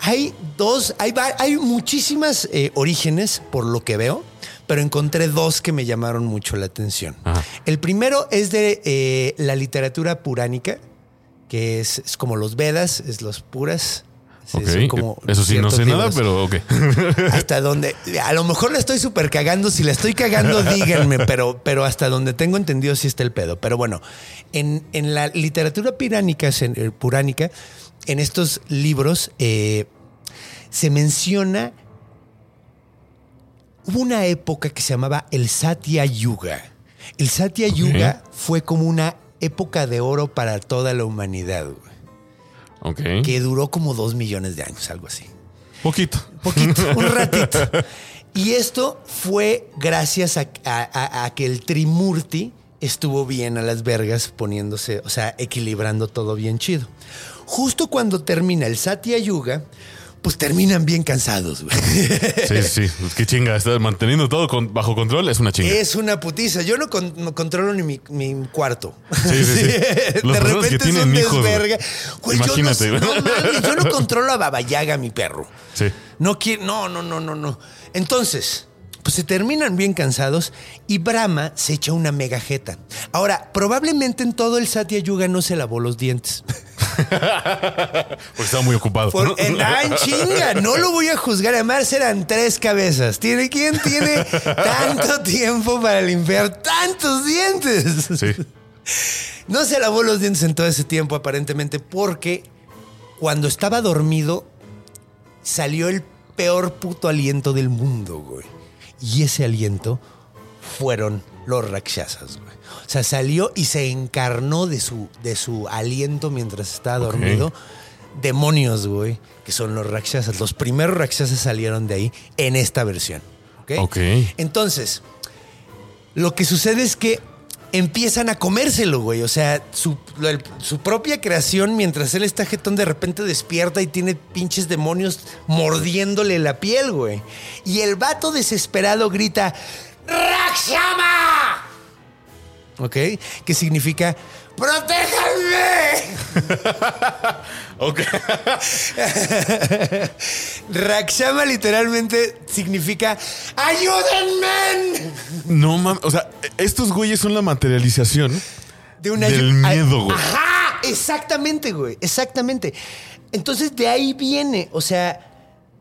Hay dos, hay, hay muchísimas eh, orígenes por lo que veo, pero encontré dos que me llamaron mucho la atención. Ajá. El primero es de eh, la literatura puránica, que es, es como los Vedas, es los puras. Sí, Ok. son como Eso sí, no sé nada, pero ok. Hasta donde, a lo mejor la estoy súper cagando. Si la estoy cagando, díganme, pero, pero hasta donde tengo entendido sí está el pedo. Pero bueno, en, en la literatura piránica, en, eh, puránica, en estos libros, eh, se menciona. Hubo una época que se llamaba el Satya Yuga. El Satya Yuga fue como una época de oro para toda la humanidad, güey, Ok. que duró como dos millones de años, algo así Poquito. poquito, un ratito. Y esto fue gracias a, a- a- a que el Trimurti estuvo bien a las vergas poniéndose, o sea, equilibrando todo bien chido. Justo cuando termina el Satya Yuga, pues terminan bien cansados, güey. Sí, sí, sí. Qué chinga. Estar manteniendo todo con- bajo control es una chinga. Es una putiza. Yo no, con- no controlo ni mi, mi cuarto. Sí, sí, sí. Las De que repente es tienen un hijos, desverga. Güey, yo no- Imagínate, no, güey. mames, yo no controlo a Babayaga, mi perro. Sí. No quiere, no, no, no, no, no. Entonces, pues se terminan bien cansados y Brahma se echa una mega jeta. Ahora, probablemente en todo el Satya Yuga no se lavó los dientes. Porque estaba muy ocupado. Por, ah, en chinga, no lo voy a juzgar. Además, eran tres cabezas. ¿Tiene, ¿Quién tiene tanto tiempo para limpiar tantos dientes? Sí. No se lavó los dientes en todo ese tiempo, aparentemente, porque cuando estaba dormido salió el peor puto aliento del mundo, güey. Y ese aliento fueron los rakshasas, güey. O sea, salió y se encarnó de su, de su aliento mientras estaba dormido. Demonios, güey, que son los rakshasas. Los primeros rakshasas salieron de ahí en esta versión. Ok. Entonces, lo que sucede es que empiezan a comérselo, güey. O sea, su, propia creación, mientras él está jetón, de repente despierta y tiene pinches demonios mordiéndole la piel, güey. Y el vato desesperado grita: ¡Rakshama! ¿Ok? Que significa: ¡Protéjanme! Ok. Rakshama literalmente significa ¡Ayúdenme! No mames. O sea, estos güeyes son la materialización De una Del miedo, güey. Ajá, exactamente, güey, exactamente. Entonces de ahí viene, o sea,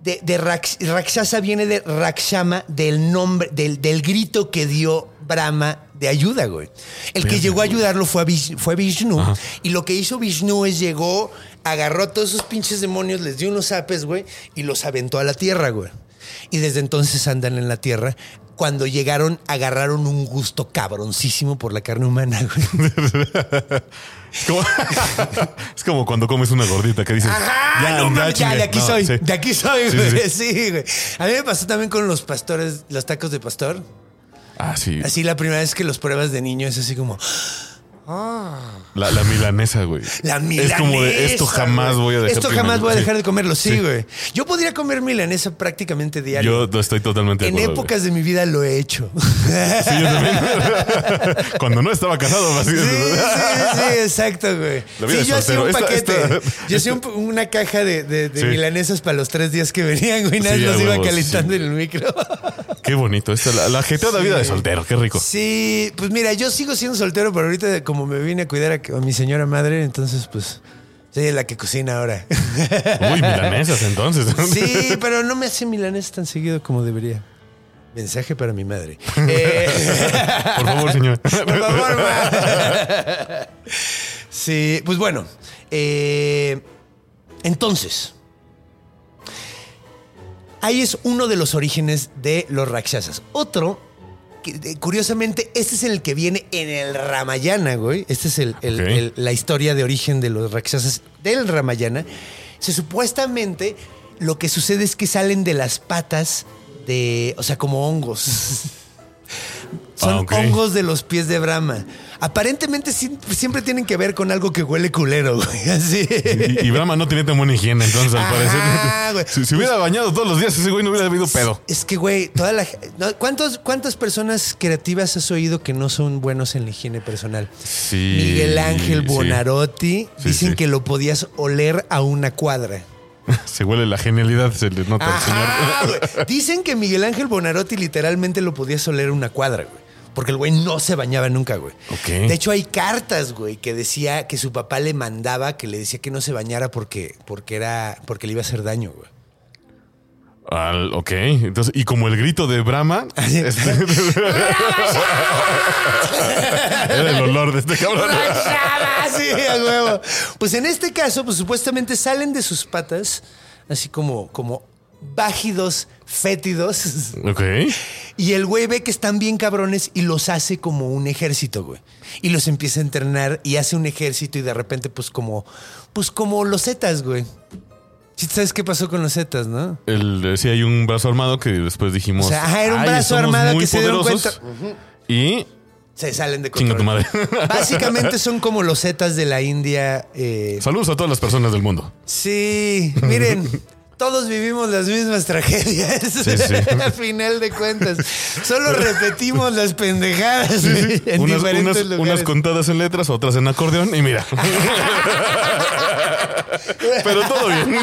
de, de Rakshasa viene de Rakshama, del nombre, del, del grito que dio Brahma de ayuda, güey. El que llegó a ayudarlo fue, a Vish- fue Vishnu. Ajá. Y lo que hizo Vishnu es llegó, agarró a todos esos pinches demonios, les dio unos zapes, güey, y los aventó a la tierra, güey. Y desde entonces andan en la tierra. Cuando llegaron, agarraron un gusto cabroncísimo por la carne humana, güey. Es como, es como cuando comes una gordita que dices, Ajá, no mames, ya, chingue". de aquí No, soy. sí. De aquí soy, güey. Sí, sí. güey. A mí me pasó también con los pastores, los tacos de pastor. Ah, sí. Así la primera vez que los pruebas de niño es así como, La, la milanesa, güey. la milanesa. Es como de esto jamás güey. voy a dejar Esto de jamás comerlo". voy a dejar de comerlo, sí, Sí. güey. Yo podría comer milanesa prácticamente diario. Yo estoy totalmente de en acuerdo. épocas de mi vida lo he hecho. Sí, yo también. Cuando no estaba casado, así Sí, sí, sí, exacto, güey. Sí, yo hacía un paquete. esta- Yo hacía un- una caja de, de- de milanesas para los tres días que venían, güey. Nada más los iba calentando en el micro. Qué bonito. Esta, la, la ajetreada vida de soltero. Qué rico. Sí, pues mira, yo sigo siendo soltero, pero ahorita como me vine a cuidar a, a mi señora madre, entonces pues soy la que cocina ahora. Uy, milanesas entonces. Sí, pero no me hace milanesas tan seguido como debería. Mensaje para mi madre. Eh, Por favor, señor. Por favor, ma. Sí, pues bueno. eh, entonces. Ahí es uno de los orígenes de los Rakshasas. Otro, que, curiosamente, este es el que viene en el Ramayana, güey. Esta es el- el- la historia de origen de los Rakshasas del Ramayana. Se supuestamente lo que sucede es que salen de las patas de, o sea, como hongos. Son Ah, hongos de los pies de Brahma. Aparentemente siempre tienen que ver con algo que huele culero, güey. Así. Y, y Brahma no tiene tan buena higiene, entonces al Ajá, parecer. Si se hubiera bañado todos los días, ese güey no hubiera habido pedo. Es que, güey, toda la. ¿cuántos, ¿Cuántas personas creativas has oído que no son buenos en la higiene personal? Sí. Miguel Ángel. Bonarotti Sí, dicen sí. que lo podías oler a una cuadra. Se huele la genialidad, se le nota al Ajá, señor. güey. Dicen que Miguel Ángel Bonarotti literalmente lo podías oler a una cuadra, güey. Porque el güey no se bañaba nunca, güey. Ok. De hecho, hay cartas, güey, que decía que su papá le mandaba, que le decía que no se bañara porque, porque era, porque le iba a hacer daño, güey. Al- ok, entonces, y como el grito de Brahma, este- era el olor de este cabrón. Sí, huevo. Pues en este caso, pues supuestamente salen de sus patas, así como, como bágidos, fétidos. Ok. Y el güey ve que están bien cabrones y los hace como un ejército, güey. Y los empieza a entrenar y hace un ejército y de repente, pues como, pues como los Zetas, güey. Sí, ¿Sabes qué pasó con los Zetas, no? El, sí, hay un brazo armado que después dijimos. O sea, ajá, era un "Ay, brazo armado que se dieron poderosos", cuenta. Y Se salen de Chinga control. tu madre. Básicamente son como los Zetas de la India. eh, saludos a todas las personas del mundo. Sí, miren, todos vivimos las mismas tragedias. Sí, sí. Al final de cuentas, solo repetimos las pendejadas en unas, diferentes unas- lugares. unas contadas en letras, otras en acordeón, y mira. Pero todo bien.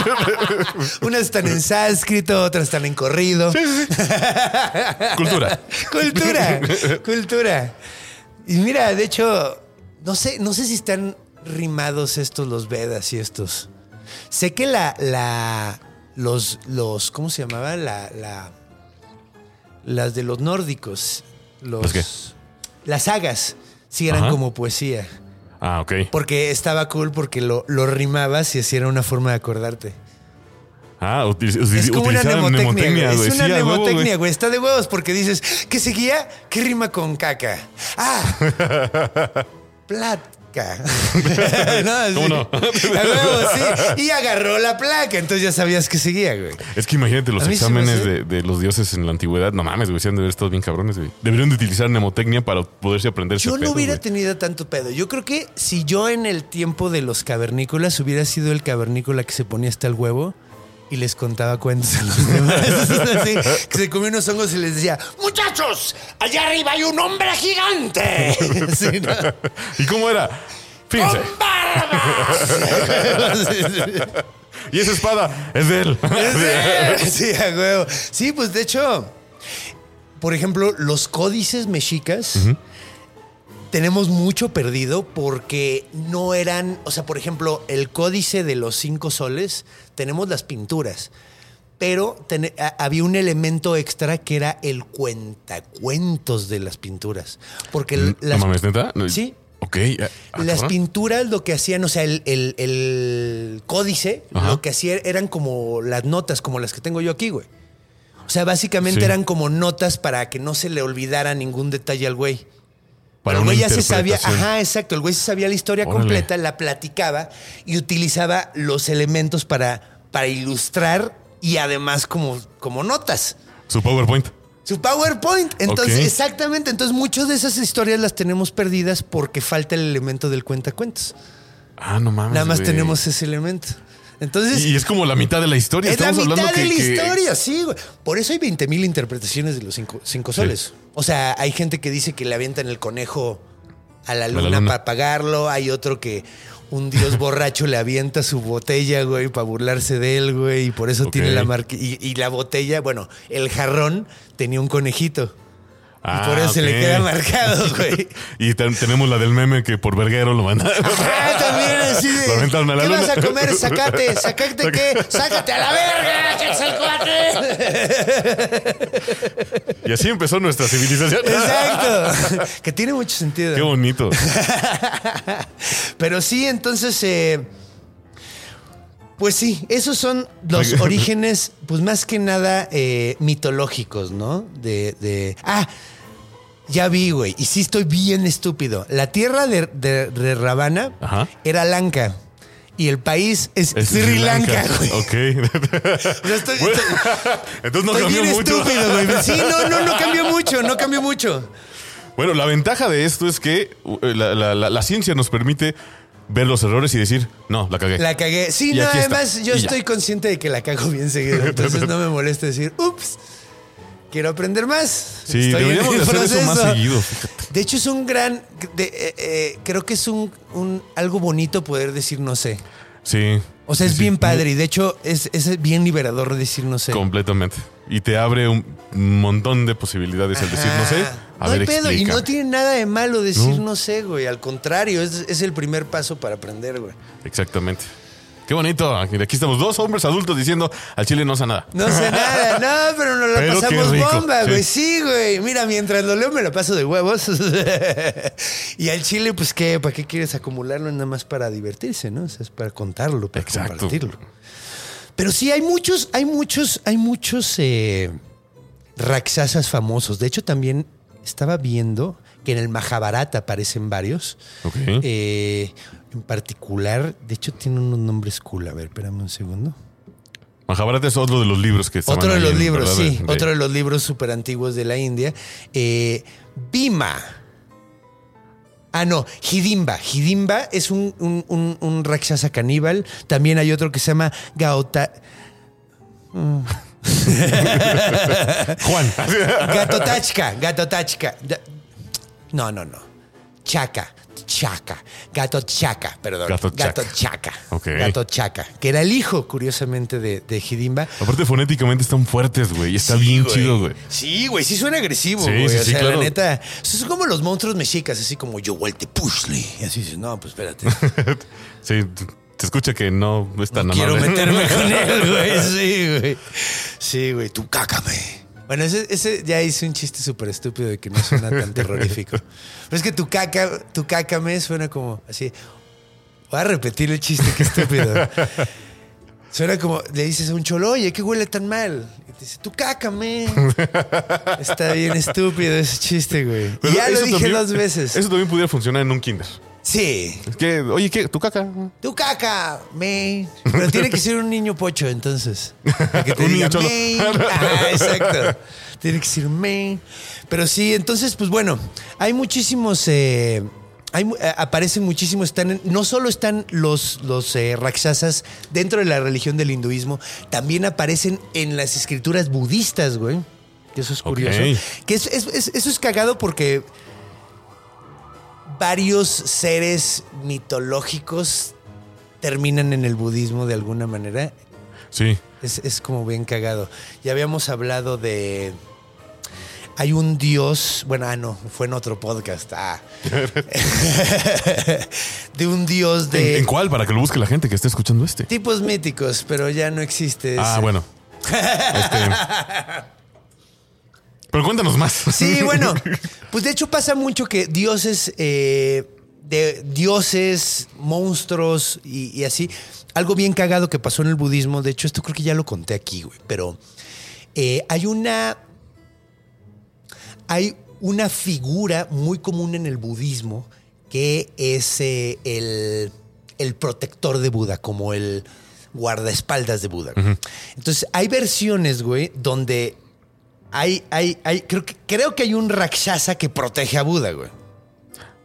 Unas están en sánscrito, otras están en corrido. Cultura. cultura, cultura. Y mira, de hecho, no sé, no sé si están rimados estos los Vedas y estos. Sé que la, la, los, los, ¿cómo se llamaba? La, la, las de los nórdicos, los, ¿Los qué? las sagas, sí eran Ajá. como poesía. Ah, ok. Porque estaba cool porque lo, lo rimabas y así era una forma de acordarte. Ah, util- util- Es como una mnemotecnia, güey. Es una Sí, a huevo, güey. mnemotecnia, güey. Está de huevos porque dices, ¿qué seguía? ¿Qué rima con caca? Ah, placa. no, ¿Cómo sí. no? A huevo, sí. Y agarró la placa, entonces ya sabías que seguía, güey. Es que imagínate los exámenes de, de los dioses en la antigüedad. No mames, güey, se han de haber estado bien cabrones, güey. Deberían de utilizar mnemotecnia para poderse aprender Yo no pedo, hubiera güey. tenido tanto pedo. Yo creo que si yo en el tiempo de los cavernícolas hubiera sido el cavernícola que se ponía hasta el huevo y les contaba cuentos a los demás. Así, que se comía unos hongos y les decía, muchachos, allá arriba hay un hombre gigante. Sí, ¿no? ¿Y cómo era? Fíjense. ¡Con barba! Y esa espada es de él. Sí, a huevo. Sí, pues de hecho, por ejemplo, los códices mexicas tenemos mucho perdido porque no eran, o sea, por ejemplo, el códice de los cinco soles, tenemos las pinturas, pero a- había un elemento extra que era el cuentacuentos de las pinturas. Porque Mm, las, ¿No mames, neta? No, Sí. Ok. ah, ah, las cabrón. pinturas lo que hacían, o sea, el, el- el códice, Ajá. lo que hacía eran como las notas, como las que tengo yo aquí, güey. O sea, básicamente Sí. eran como notas para que no se le olvidara ningún detalle al güey. Para el güey ya se sabía, ajá, exacto. El güey se sabía la historia Órale. completa, la platicaba y utilizaba los elementos para, para ilustrar y además como, como notas. Su PowerPoint. Su PowerPoint. Entonces, exactamente. Entonces, muchas de esas historias las tenemos perdidas porque falta el elemento del cuentacuentos. Ah, no mames. Nada más tenemos ese elemento. Entonces, Y es como la mitad de la historia. es la Estamos mitad hablando de que, la que- historia, sí, güey. Por eso hay 20 mil interpretaciones de los cinco, cinco soles. O sea, hay gente que dice que le avientan el conejo a la la luna, para pagarlo. Hay otro que un dios borracho le avienta su botella, güey, para burlarse de él, güey. Y por eso tiene la marca. Y, y la botella, bueno, el jarrón tenía un conejito. Ah, y por eso se le queda marcado, güey. y ten- tenemos la del meme que por verguero lo mandaron. Ah, también así de. ¿Qué luna. vas a comer? Sácate, sácate qué? Sácate a la verga, que es el cuate. y así empezó nuestra civilización. Exacto. que tiene mucho sentido. Qué bonito. Pero sí, entonces, eh, pues sí, esos son los orígenes, pues más que nada eh, mitológicos, ¿no? De, de- Ah, ya vi, güey. Y sí estoy bien estúpido. La tierra de, de- de Ravana Ajá. era Lanka. Y el país es, Es Sri Lanka, güey. Ok. O sea, estoy- Bueno, estoy- entonces no estoy cambió bien mucho. estúpido, güey. Sí, no, no, no cambió mucho, no cambió mucho. Bueno, la ventaja de esto es que uh, la, la- la- la ciencia nos permite ver los errores y decir, no, la cagué. La cagué. Sí, Y no, está. además yo estoy consciente de que la cago bien seguido. Entonces no me molesta decir, ups, quiero aprender más. Sí, Estoy deberíamos de hacer eso más proceso". seguido. De hecho, es un gran. de- eh, eh, creo que es un, un- algo bonito poder decir no sé. Sí. O sea, es sí. bien padre y de hecho es, es bien liberador decir no sé. Completamente. Y te abre un montón de posibilidades el decir, no sé. A no ver, hay pedo y no tiene nada de malo decir No. no, sé, güey. Al contrario, es, es el primer paso para aprender, güey. Exactamente. Qué bonito. Aquí estamos dos hombres adultos diciendo al chile no sé nada. No sé nada, no, pero nos Pero qué pasamos bomba, sí. güey. Sí, güey. Mira, mientras lo leo me la paso de huevos. y al chile, pues, ¿qué? ¿Para qué quieres acumularlo? Nada más para divertirse, ¿no? O sea, es para contarlo, para Exacto. compartirlo. Pero sí, hay muchos, hay muchos, hay muchos eh, famosos. De hecho, también estaba viendo que en el Mahabharata aparecen varios. Eh, en particular, de hecho, tiene unos nombres cool. A ver, espérame un segundo. Mahabharata es otro de los libros que Otro de los libros, ¿verdad? sí. De- Otro de los libros súper antiguos de la India. Eh, Bhima. Ah, no, Hidimba. Hidimba es un, un, un, un Rakshasa caníbal. También hay otro que se llama Gaota. Juan. Gatotachka. Gatotachka. No, no, no. Chaca. Chaca. Gato Chaca, perdón. Gato Gato Chaca. Chaca. Ok. Gato Chaca. Que era el hijo, curiosamente, de, de Hidimba. Aparte, fonéticamente están fuertes, güey. Y está Sí, bien güey. chido, güey. Sí, güey, sí suena agresivo, Sí, güey. sí, o sea, claro. la neta. Son como los monstruos mexicas, así como yo, Walter Pushley. Y así dices, no, pues espérate. Sí, se escucha que no es tan No quiero meterme con él, güey. Sí, güey. Sí, güey, tú cácame. Bueno, ese, ese ya hice un chiste súper estúpido de que no suena tan terrorífico. Pero es que tu caca, tu cácame suena como así. Voy a repetir el chiste, qué estúpido. Suena como, le dices a un cholo, oye, ¿qué huele tan mal? Y te dice, tu cácame. Está bien estúpido ese chiste, güey. Y Pero ya lo dije también- dos veces. Eso también pudiera funcionar en un kinder. Sí. Es que, oye, ¿qué? ¿Tu caca? Tu caca, me. Pero tiene que ser un niño pocho, entonces. Para Que te Un diga, niño cholo. Ajá, exacto. Tiene que ser me. Pero sí, entonces, pues bueno, hay muchísimos. eh, hay, eh, aparecen muchísimos. Están no solo están los, los eh, rakshasas dentro de la religión del hinduismo, también aparecen en las escrituras budistas, güey. Eso es curioso. Que es- es- es- eso es cagado porque varios seres mitológicos terminan en el budismo de alguna manera. Sí. Es, es como bien cagado. Ya habíamos hablado de. hay un dios, bueno, ah, no, fue en otro podcast, ah. de un dios ¿En, de en cuál? Para que lo busque la gente que esté escuchando este. tipos míticos, pero ya no existe. Ah, bueno. Este- Pero cuéntanos más. Sí, bueno, pues de hecho pasa mucho que dioses, eh, de dioses, monstruos y, y así. Algo bien cagado que pasó en el budismo, de hecho esto creo que ya lo conté aquí, güey, pero eh, hay una, hay una figura muy común en el budismo que es eh, el, el protector de Buda, como el guardaespaldas de Buda. Entonces hay versiones, güey, donde hay, hay, hay, creo que, creo que hay un Rakshasa que protege a Buda, güey,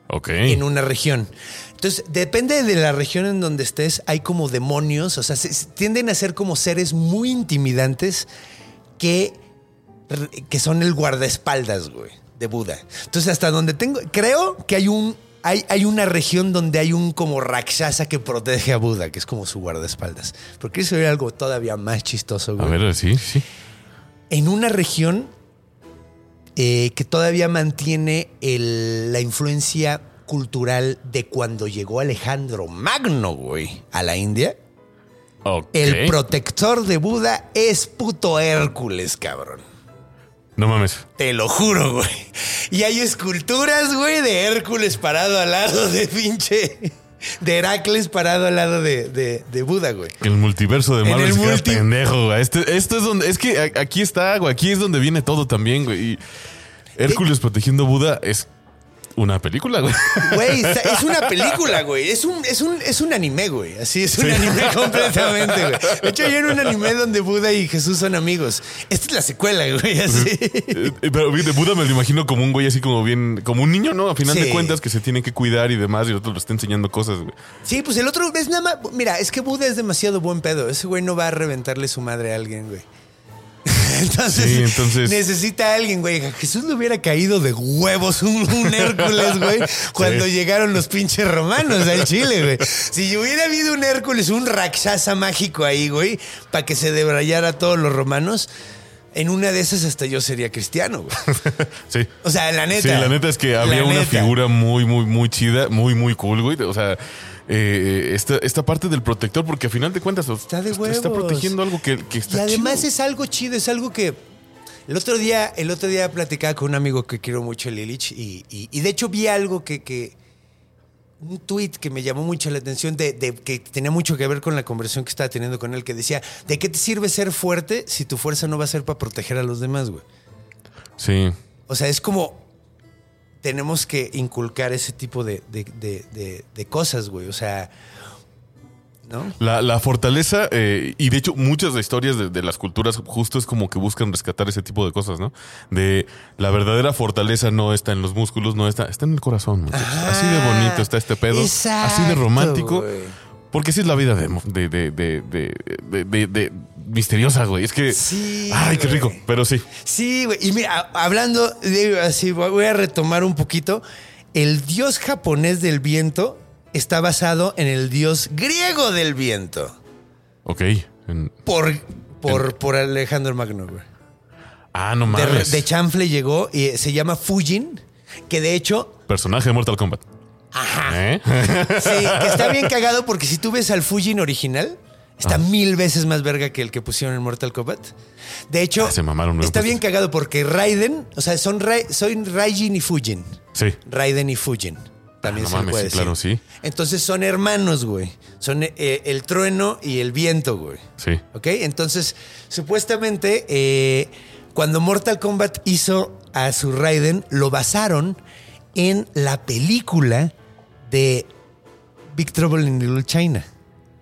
Ok. en una región. Entonces, depende de la región en donde estés, hay como demonios, o sea, se- se tienden a ser como seres muy intimidantes que, que son el guardaespaldas, güey, de Buda. Entonces, hasta donde tengo, creo que hay un, hay, hay una región donde hay un como Rakshasa que protege a Buda, que es como su guardaespaldas. Porque eso era algo todavía más chistoso, A güey ver, sí, sí. En una región eh, que todavía mantiene el- la influencia cultural de cuando llegó Alejandro Magno, güey, a la India. Ok. El protector de Buda es puto Hércules, cabrón. No mames. Te lo juro, güey. Y hay esculturas, güey, de Hércules parado al lado de pinche... De Heracles parado al lado de, de- de Buda, güey. El multiverso de Marvel el se multi- pendejo, güey. Este- esto es donde. Es que aquí está, güey. Aquí es donde viene todo también, güey. Y Hércules protegiendo a Buda es una película, güey. Güey, es una película, güey. Es un, es un, es un anime, güey. Así es un anime completamente, güey. De hecho, hay un anime donde Buda y Jesús son amigos. Esta es la secuela, güey. Así. Eh, Pero de Buda me lo imagino como un güey así como bien, como un niño, ¿no? A final Sí. de cuentas que se tiene que cuidar y demás y el otro le está enseñando cosas, güey. Sí, pues el otro es nada más. Mira, es que Buda es demasiado buen pedo. Ese güey no va a reventarle su madre a alguien, güey. Entonces, Sí, entonces- necesita a alguien, güey. Jesús le hubiera caído de huevos un, un Hércules, güey, cuando Sí. llegaron los pinches romanos al Chile, güey. Si hubiera habido un Hércules, un Rakshasa mágico ahí, güey, para que se debrayara a todos los romanos, en una de esas hasta yo sería cristiano, güey. Sí. O sea, la neta. Sí, la neta es que había una figura muy, muy, muy chida, muy, muy cool, güey. O sea, eh, esta, esta parte del protector, porque a final de cuentas Está de está protegiendo algo que, que está Y además chido. es algo chido, es algo que. El otro día, el otro día platicaba con un amigo que quiero mucho, Lilich, y, y- y de hecho vi algo que, que- un tweet que me llamó mucho la atención, de, de- que tenía mucho que ver con la conversación que estaba teniendo con él, que decía, ¿de qué te sirve ser fuerte si tu fuerza no va a ser para proteger a los demás, güey? Sí. O sea, es como tenemos que inculcar ese tipo de, de- de- de- cosas, güey. O sea, ¿no? La, la fortaleza, eh, y de hecho muchas de historias de, de las culturas justo es como que buscan rescatar ese tipo de cosas, ¿no? De la verdadera fortaleza no está en los músculos, no está, está en el corazón, muchachos. así de bonito está este pedo, así de Exacto, romántico. Porque así es la vida de- de- de- misteriosa, güey. Es que. Sí, Ay, qué güey. rico. Pero sí. Sí, güey. Y mira, hablando, de, así voy a retomar un poquito. El dios japonés del viento está basado en el dios griego del viento. Ok. En- Por, por, por Alejandro Magno, güey. ah, no De, mames. de chanfle llegó y se llama Fujin, que de hecho, Personaje de Mortal Kombat. Ajá. sí, que está bien cagado porque si tú ves al Fujin original, está mil veces más verga que el que pusieron en Mortal Kombat. De hecho, Ah, se mamaron, ¿no? está bien cagado porque Raiden, o sea, son, Ra- son Raijin y Fujin. Sí. Raiden y Fujin. También Ah, no se mames, puede sí, decir. claro, sí. Entonces son hermanos, güey. Son eh, el trueno y el viento, güey. Sí. ¿Ok? Entonces, supuestamente, eh, cuando Mortal Kombat hizo a su Raiden, lo basaron en la película de Big Trouble in Little China.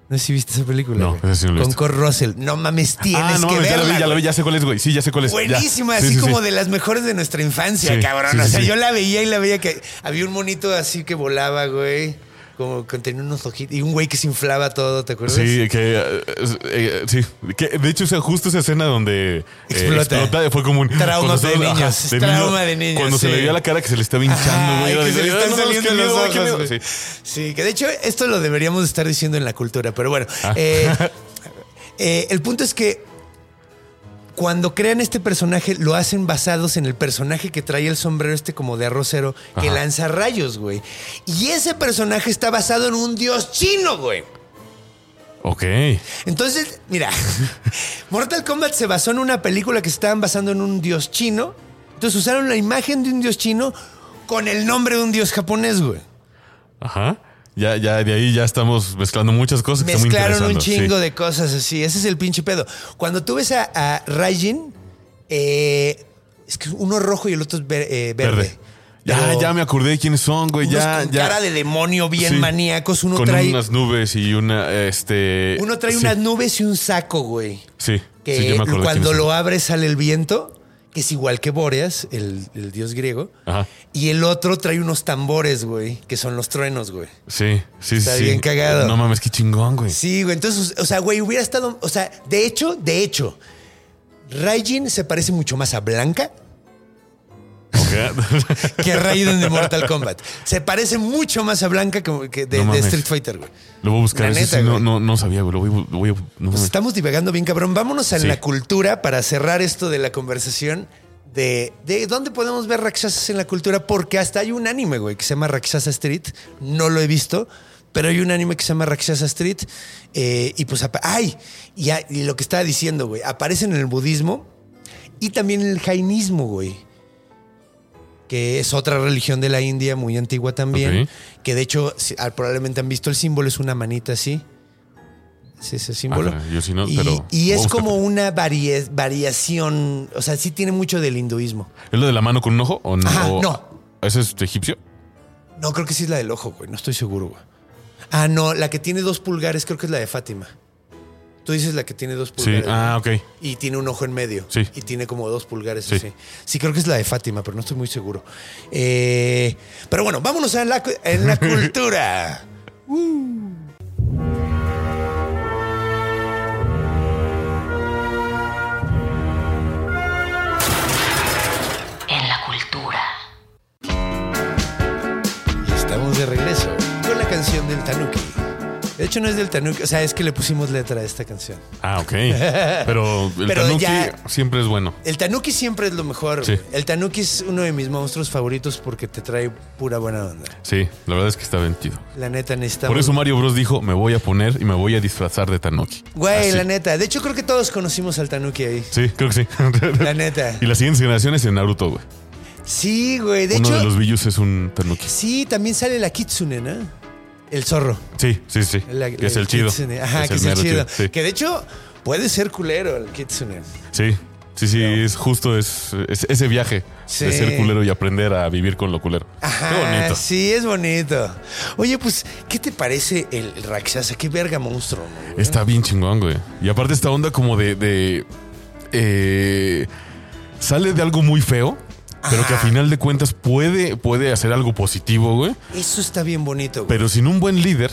No sé si viste esa película. No, esa sí no la he Con visto. Kurt Russell. No mames, tienes ah, no, que mames, ya verla. la vi, ya la vi, ya sé cuál es, güey. Sí, ya sé cuál es. Ya. Buenísima, Sí, así sí, como sí. de las mejores de nuestra infancia, cabrón. o sea, yo la veía y la veía que había un monito así que volaba, güey. Como que tenía unos ojitos. Y un güey que se inflaba todo, ¿te acuerdas? Sí, que eh, eh, sí. Que, de hecho, o sea, justo esa escena donde eh, Explota. explota fue como un Trauma de niños, es trauma de niños, Cuando se le veía la cara que se le estaba hinchando, güey. Que de, se le "Ay, están no saliendo qué los miedo, qué ojos, miedo". güey. Sí. Sí, que de hecho esto lo deberíamos estar diciendo en la cultura, pero bueno. Ah. el punto es que cuando crean este personaje, lo hacen basados en el personaje que trae el sombrero este como de arrocero, que Ajá. lanza rayos, güey. Y ese personaje está basado en un dios chino, güey. Ok. Entonces, mira, Mortal Kombat se basó en una película que se estaban basando en un dios chino. Entonces usaron la imagen de un dios chino con el nombre de un dios japonés, güey. Ajá. Ya, ya, de ahí ya estamos mezclando muchas cosas que están muy Mezclaron un chingo sí. de cosas así. Ese es el pinche pedo. Cuando tú ves a, a Raijin, eh, es que uno es rojo y el otro es ver- eh, verde. Verde. Ya, ya me acordé de quiénes son, güey. Ya, con ya. cara de demonio bien Sí. maníacos. Uno Con trae, unas nubes y una, este. uno trae sí, unas nubes y un saco, güey. Sí. Que sí, me cuando lo son. abres sale el viento, que es igual que Boreas, el, el dios griego. Ajá. Y el otro trae unos tambores, güey, que son los truenos, güey. Sí, sí, Está sí. bien cagado. No mames, qué chingón, güey. Sí, güey. Entonces, o sea, güey, hubiera estado. O sea, de hecho, de hecho, Raijin se parece mucho más a Blanca Que Raiden de Mortal Kombat. Se parece mucho más a Blanca que, que de, No de mames. Street Fighter, güey. Lo voy a buscar. La Eso neta, sí, no, no, no sabía, güey. Lo voy, a- lo voy a- no Pues mames. estamos divagando bien, cabrón. Vámonos a Sí. la cultura para cerrar esto de la conversación de, de dónde podemos ver Rakshasas en la cultura, porque hasta hay un anime, güey, que se llama Rakshasa Street. No lo he visto, pero hay un anime que se llama Rakshasa Street. eh, y pues, ¡ay! Y, lo que estaba diciendo, güey, aparecen en el budismo y también en el jainismo, güey. Que es otra religión de la India muy antigua también. Que de hecho, ah, probablemente han visto el símbolo, es una manita así. Es ese símbolo. Ajá, yo sí no, y, pero es como una variación, o sea, sí tiene mucho del hinduismo. ¿Es lo de la mano con un ojo? ¿O no? Ajá, no. ¿Ese es egipcio? No, creo que sí es la del ojo, güey, no estoy seguro, güey. Ah, no, la que tiene dos pulgares creo que es la de Fátima. Tú dices la que tiene dos Sí. pulgares. Ah, ok. Y tiene un ojo en medio. Sí. Y tiene como dos pulgares Sí. así. Sí, creo que es la de Fátima, pero no estoy muy seguro. Eh, pero bueno, vámonos a la, en la cultura. En la cultura. Y estamos de regreso con la canción del Tanuki. De hecho, no es del Tanuki, o sea, es que le pusimos letra a esta canción. Ah, ok. Pero el Pero tanuki ya- siempre es bueno. El Tanuki siempre es lo mejor. Sí. güey. El Tanuki es uno de mis monstruos favoritos porque te trae pura buena onda. Sí, la verdad es que está vendido. La neta necesitamos. Por eso Mario Bros dijo, me voy a poner y me voy a disfrazar de Tanuki. Güey, Así. la neta. De hecho, creo que todos conocimos al Tanuki ahí. Sí, creo que sí. La neta. Y las siguientes generaciones en Naruto, güey. Sí, güey. De Uno hecho, de los Billus es un Tanuki. sí, también sale la Kitsune, ¿no? El zorro. Sí, sí, sí. La- que es el chido. Kitsune. Ajá, que es el chido. Sí. Que de hecho puede ser culero el Kitsune. sí, sí, sí, es justo es, es ese viaje Sí. de ser culero y aprender a vivir con lo culero. Ajá, Qué bonito. sí, es bonito. Oye, pues, ¿qué te parece el, Rakshasa? Qué verga monstruo, ¿no, güey? Está bien chingón, güey. Y aparte esta onda como de... de, eh, sale de algo muy feo, pero que a final de cuentas puede, puede hacer algo positivo, güey. Eso está bien bonito, güey. Pero sin un buen líder,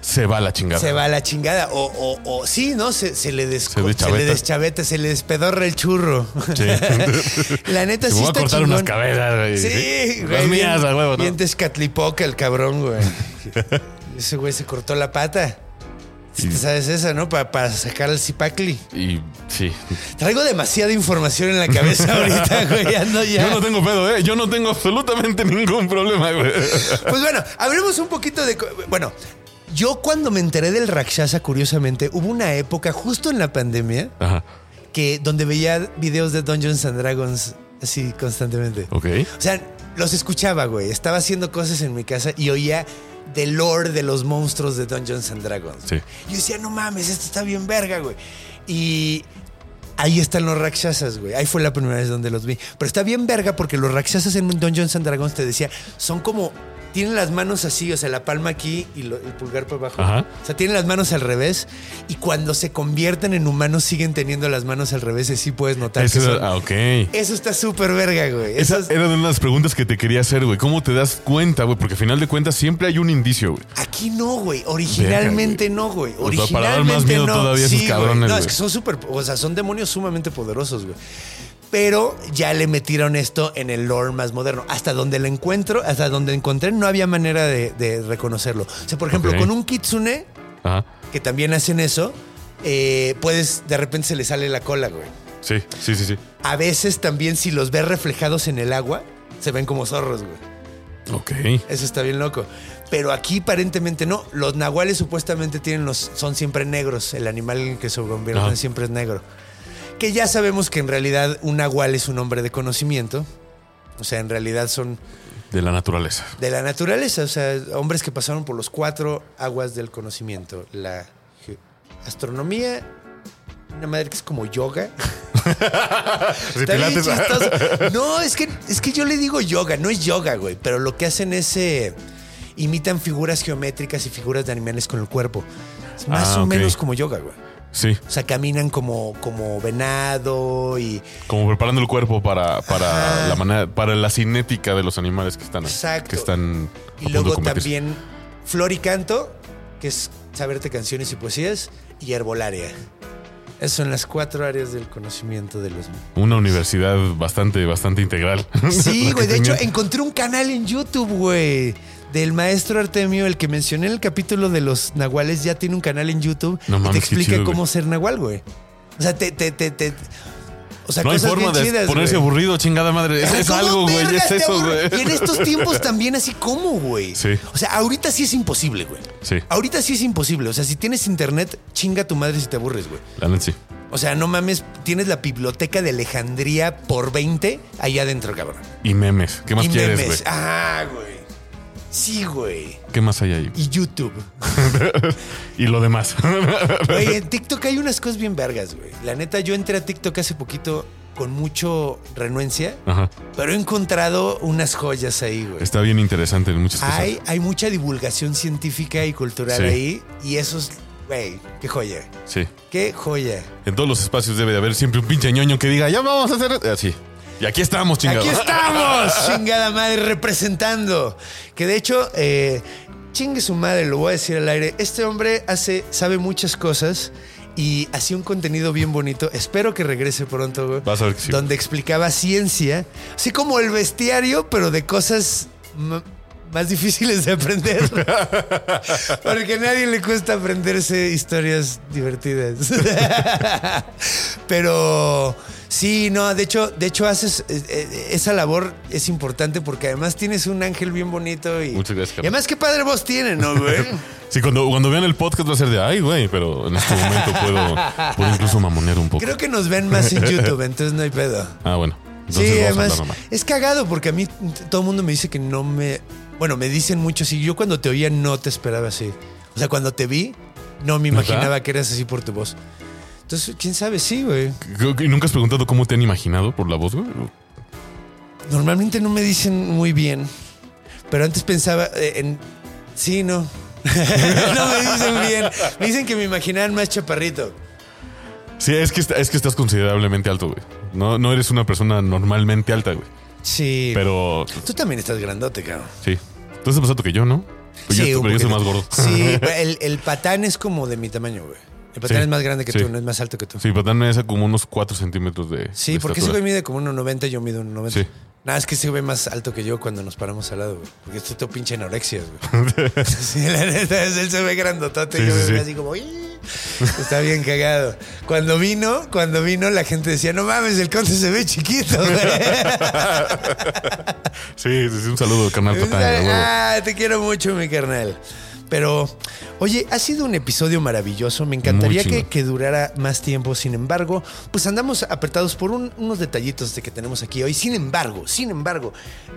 se va a la chingada. Se va a la chingada. O, o, o sí, ¿no? Se, se le des- Se le deschaveta, se le despedorra el churro. Sí. la neta Se sí voy a cortar chingón. unas cabezas, güey. Sí, güey. Las mías, a huevo, ¿no? bien el cabrón, güey. Ese güey se cortó la pata. Si te sabes esa, ¿no? Pa- para sacar al Zipacli. Y sí. Traigo demasiada información en la cabeza ahorita, güey. Ando ya. Yo no tengo pedo, ¿eh? Yo no tengo absolutamente ningún problema, güey. Pues bueno, hablemos un poquito de. Bueno, yo cuando me enteré del Rakshasa, curiosamente, hubo una época justo en la pandemia Ajá. que donde veía videos de Dungeons and Dragons así constantemente. Ok. O sea, los escuchaba, güey. Estaba haciendo cosas en mi casa y oía del lore de los monstruos de Dungeons and Dragons. Sí. Yo decía, no mames, esto está bien verga, güey. Y ahí están los Rakshasas, güey. Ahí fue la primera vez donde los vi. Pero está bien verga porque los Rakshasas en Dungeons and Dragons, te decía, son como... Tienen las manos así, o sea, la palma aquí y lo- el pulgar por abajo. Ajá. O sea, tienen las manos al revés y cuando se convierten en humanos siguen teniendo las manos al revés y sí puedes notar Ese que son- ah, ok. Eso está súper verga, güey. Esa Eso es- era de una de las preguntas que te quería hacer, güey. ¿Cómo te das cuenta, güey? Porque al final de cuentas siempre hay un indicio, güey. Aquí no, güey. Originalmente Verga, no, güey. O sea, para dar Originalmente más miedo no. todavía a esos Sí, güey. cabrones, No, es que son súper. O sea, son demonios sumamente poderosos, güey. Pero ya le metieron esto en el lore más moderno. Hasta donde lo encuentro, hasta donde encontré, no había manera de, de reconocerlo. O sea, por ejemplo, con un kitsune, Ajá. que también hacen eso, eh, puedes, de repente se le sale la cola, güey. Sí, sí, sí, sí. A veces también si los ves reflejados en el agua, se ven como zorros, güey. Ok. Eso está bien loco. Pero aquí aparentemente no. Los nahuales supuestamente tienen los, son siempre negros. El animal que se convierte Ajá. siempre es negro. Que ya sabemos que en realidad un nahual es un hombre de conocimiento. O sea, en realidad son De la naturaleza. de la naturaleza. O sea, hombres que pasaron por los cuatro aguas del conocimiento. La astronomía, una madre que es como yoga. No, es que, es que yo le digo yoga, no es yoga, güey. Pero lo que hacen es eh, imitan figuras geométricas y figuras de animales con el cuerpo. Es más Ah, o menos como yoga, güey. Sí, O sea, caminan como, como venado y. como preparando el cuerpo para, para Ajá. la manera, para la cinética de los animales que están, Exacto. que están Y luego también flor y canto, que es saberte canciones y poesías, y herbolaria. Esas son las cuatro áreas del conocimiento de los Una universidad bastante, bastante integral. Sí, güey. De hecho, encontré un canal en YouTube, güey. Del maestro Artemio, el que mencioné en el capítulo de los nahuales, ya tiene un canal en YouTube No y mames, te explica chido, cómo güey. ser nahual, güey. O sea, te, te, te, te- o sea, no hay cosas forma bien de chidas, ponerse güey. aburrido, chingada madre. Es, Ay, es ¿cómo algo, güey. Es eso, güey. Y en estos tiempos también así como, güey. Sí. O sea, ahorita sí es imposible, güey. Sí. Ahorita sí es imposible. O sea, si tienes internet, chinga tu madre si te aburres, güey. La neta sí. O sea, no mames, tienes la biblioteca de Alejandría por 20 allá adentro, cabrón. Y memes. ¿Qué más Y quieres, memes. güey? Ah, güey. Sí, güey. ¿Qué más hay ahí? Y YouTube. Y lo demás. Güey, en TikTok hay unas cosas bien vergas, güey. La neta, yo entré a TikTok hace poquito con mucho renuencia, Ajá. pero he encontrado unas joyas ahí, güey. Está bien interesante en muchas cosas. Hay, hay mucha divulgación científica y cultural Sí. ahí, y eso es, güey, qué joya. Sí. Qué joya. En todos los espacios debe de haber siempre un pinche ñoño que diga, ya vamos a hacer así. Y aquí estamos, chingados. Aquí estamos, chingada madre, representando. Que de hecho, eh, chingue su madre, lo voy a decir al aire. Este hombre hace, sabe muchas cosas y hacía un contenido bien bonito. Espero que regrese pronto, güey. Vas a ver que sí. Donde explicaba ciencia, así como el bestiario, pero de cosas más difíciles de aprender. Porque a nadie le cuesta aprenderse historias divertidas. Pero sí, no, de hecho, de hecho haces eh, eh, esa labor es importante porque además tienes un ángel bien bonito y, Muchas gracias, y además qué padre voz tiene, ¿no, güey? Sí, cuando, cuando vean el podcast va a ser de, ay, güey, pero en este momento puedo, puedo incluso mamonear un poco. Creo que nos ven más en YouTube, entonces no hay pedo. Ah, bueno. Entonces sí, además es cagado porque a mí todo el mundo me dice que no me, bueno, me dicen mucho así. Yo cuando te oía no te esperaba así. O sea, cuando te vi no me imaginaba que eras así por tu voz. Entonces, quién sabe, sí, güey. ¿Y nunca has preguntado cómo te han imaginado por la voz, güey? Normalmente no me dicen muy bien, pero antes pensaba eh, en... Sí, no. no me dicen bien. Me dicen que me imaginaban más chaparrito. Sí, es que, es que estás considerablemente alto, güey. No, no eres una persona normalmente alta, güey. Sí. Pero Tú también estás grandote, cabrón. sí. Tú estás más alto que yo, ¿no? Pues Sí, yo, pero yo soy más gordo. Sí, el, el patán es como de mi tamaño, güey. El patán Sí, es más grande que sí. tú, no es más alto que tú. Sí, Patán me hace como unos 4 centímetros de. Sí, de porque ese güey mide como 1,90 y yo mido 1,90. Sí. Nada, es que ese güey más alto que yo cuando nos paramos al lado, güey. Porque estoy todo pinche anorexia, güey. sí, la neta, es- él se ve grandotote y yo me veo sí. así como... "Ih". Está bien cagado. Cuando vino, cuando vino, la gente decía, no mames, el conde se ve chiquito, güey. Sí, sí, un saludo, carnal Patán. ah, te quiero mucho, mi carnal. Pero, oye, ha sido un episodio maravilloso. Me encantaría que, durara más tiempo. Sin embargo, pues andamos apretados por un- unos detallitos de que tenemos aquí hoy. Sin embargo, sin embargo,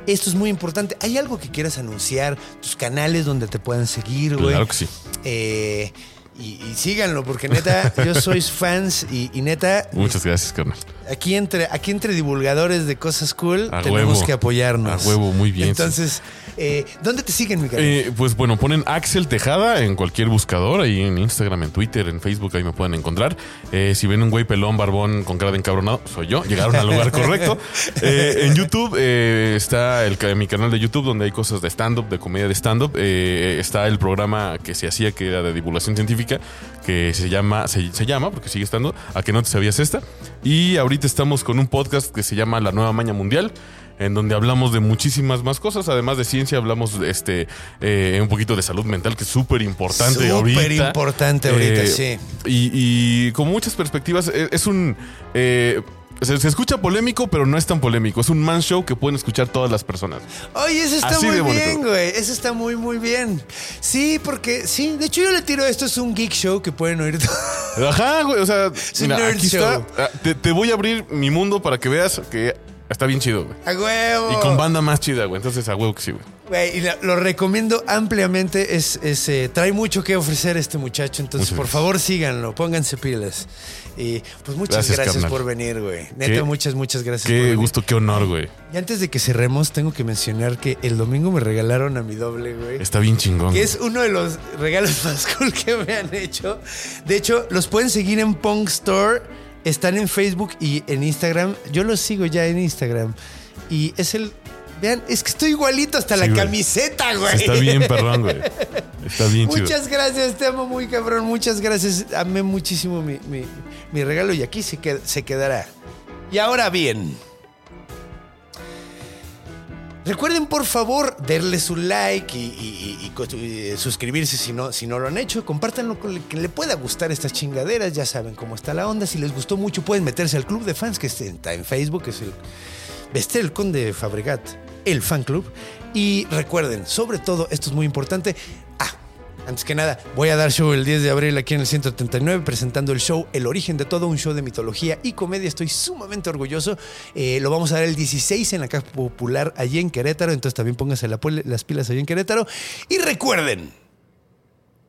esto es muy importante. ¿Hay algo que quieras anunciar? Tus canales donde te puedan seguir, güey. Claro que sí. Eh, y, y síganlo, porque neta, yo soy fans y, y neta, Muchas gracias, carnal. aquí entre, aquí entre divulgadores de cosas cool, A tenemos huevo. que apoyarnos. A huevo, muy bien, Entonces, eh, ¿dónde te siguen, mi? Eh, pues bueno, ponen Axel Tejada en cualquier buscador, ahí en Instagram, en Twitter, en Facebook, ahí me pueden encontrar. Eh, si ven un güey pelón, barbón, con cara de encabronado, soy yo, llegaron al lugar correcto. Eh, en YouTube está el, mi canal de YouTube donde hay cosas de stand-up, de comedia de stand-up. Está el programa que se hacía, que era de divulgación científica, que se llama, se, se llama, porque sigue estando, a que no te sabías esta. Y ahorita estamos con un podcast que se llama La Nueva Maña Mundial. En donde hablamos de muchísimas más cosas. Además de ciencia, hablamos de este eh, un poquito de salud mental, que es súper importante ahorita. Súper importante ahorita, Eh, sí. Y, y con muchas perspectivas, eh, es un. eh, se, se escucha polémico, pero no es tan polémico. Es un man show que pueden escuchar todas las personas. Oye, eso está Así muy bien, güey. Eso está muy, muy bien. Sí, porque sí, de hecho yo le tiro esto es un geek show que pueden oír. Ajá, güey. O sea, mira, nerd aquí show. está. Ah, Te, te voy a abrir mi mundo para que veas que está bien chido, güey. A huevo. Y con banda más chida, güey. Entonces, a huevo que sí, güey. Güey, y lo recomiendo ampliamente. Es, es, eh, trae mucho que ofrecer este muchacho. Entonces, Muchas por gracias. favor, síganlo. Pónganse pilas. Y pues muchas Gracias, por venir, güey. Neta, Qué- muchas, muchas gracias por Qué venir. gusto, qué honor, güey. Y antes de que cerremos, tengo que mencionar que el domingo me regalaron a mi doble, güey. Está bien chingón. Que es uno de los regalos más cool que me han hecho. De hecho, los pueden seguir en Punk Store. Están en Facebook y en Instagram. Yo los sigo ya en Instagram. Y es el. Vean, es que estoy igualito hasta la güey. camiseta, güey. Está bien, perrón, güey. Está bien chido. Muchas gracias, te amo muy cabrón. Muchas gracias. Amé muchísimo mi, mi- mi regalo y aquí se, qued- se quedará. Y ahora bien. Recuerden por favor darle su like y, y suscribirse si no, si no lo han hecho. Compártanlo con el que le pueda gustar estas chingaderas. Ya saben cómo está la onda. Si les gustó mucho pueden meterse al club de fans que está en Facebook. Es el Vestir el Conde Fabregat, el fan club. Y recuerden, sobre todo, esto es muy importante. Antes que nada, voy a dar show el 10 de abril aquí en el 139 presentando el show El origen de todo, un show de mitología y comedia. Estoy sumamente orgulloso. Eh, lo vamos a dar el 16 en la Casa Popular allí en Querétaro. Entonces también pónganse la las pilas allí en Querétaro. Y recuerden,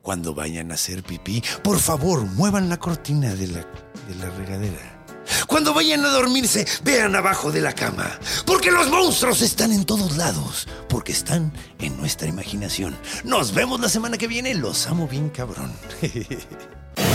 cuando vayan a hacer pipí, por favor, muevan la cortina de la regadera. Cuando vayan a dormirse, vean abajo de la cama. Porque los monstruos están en todos lados. Porque están en nuestra imaginación. Nos vemos la semana que viene. Los amo bien, cabrón.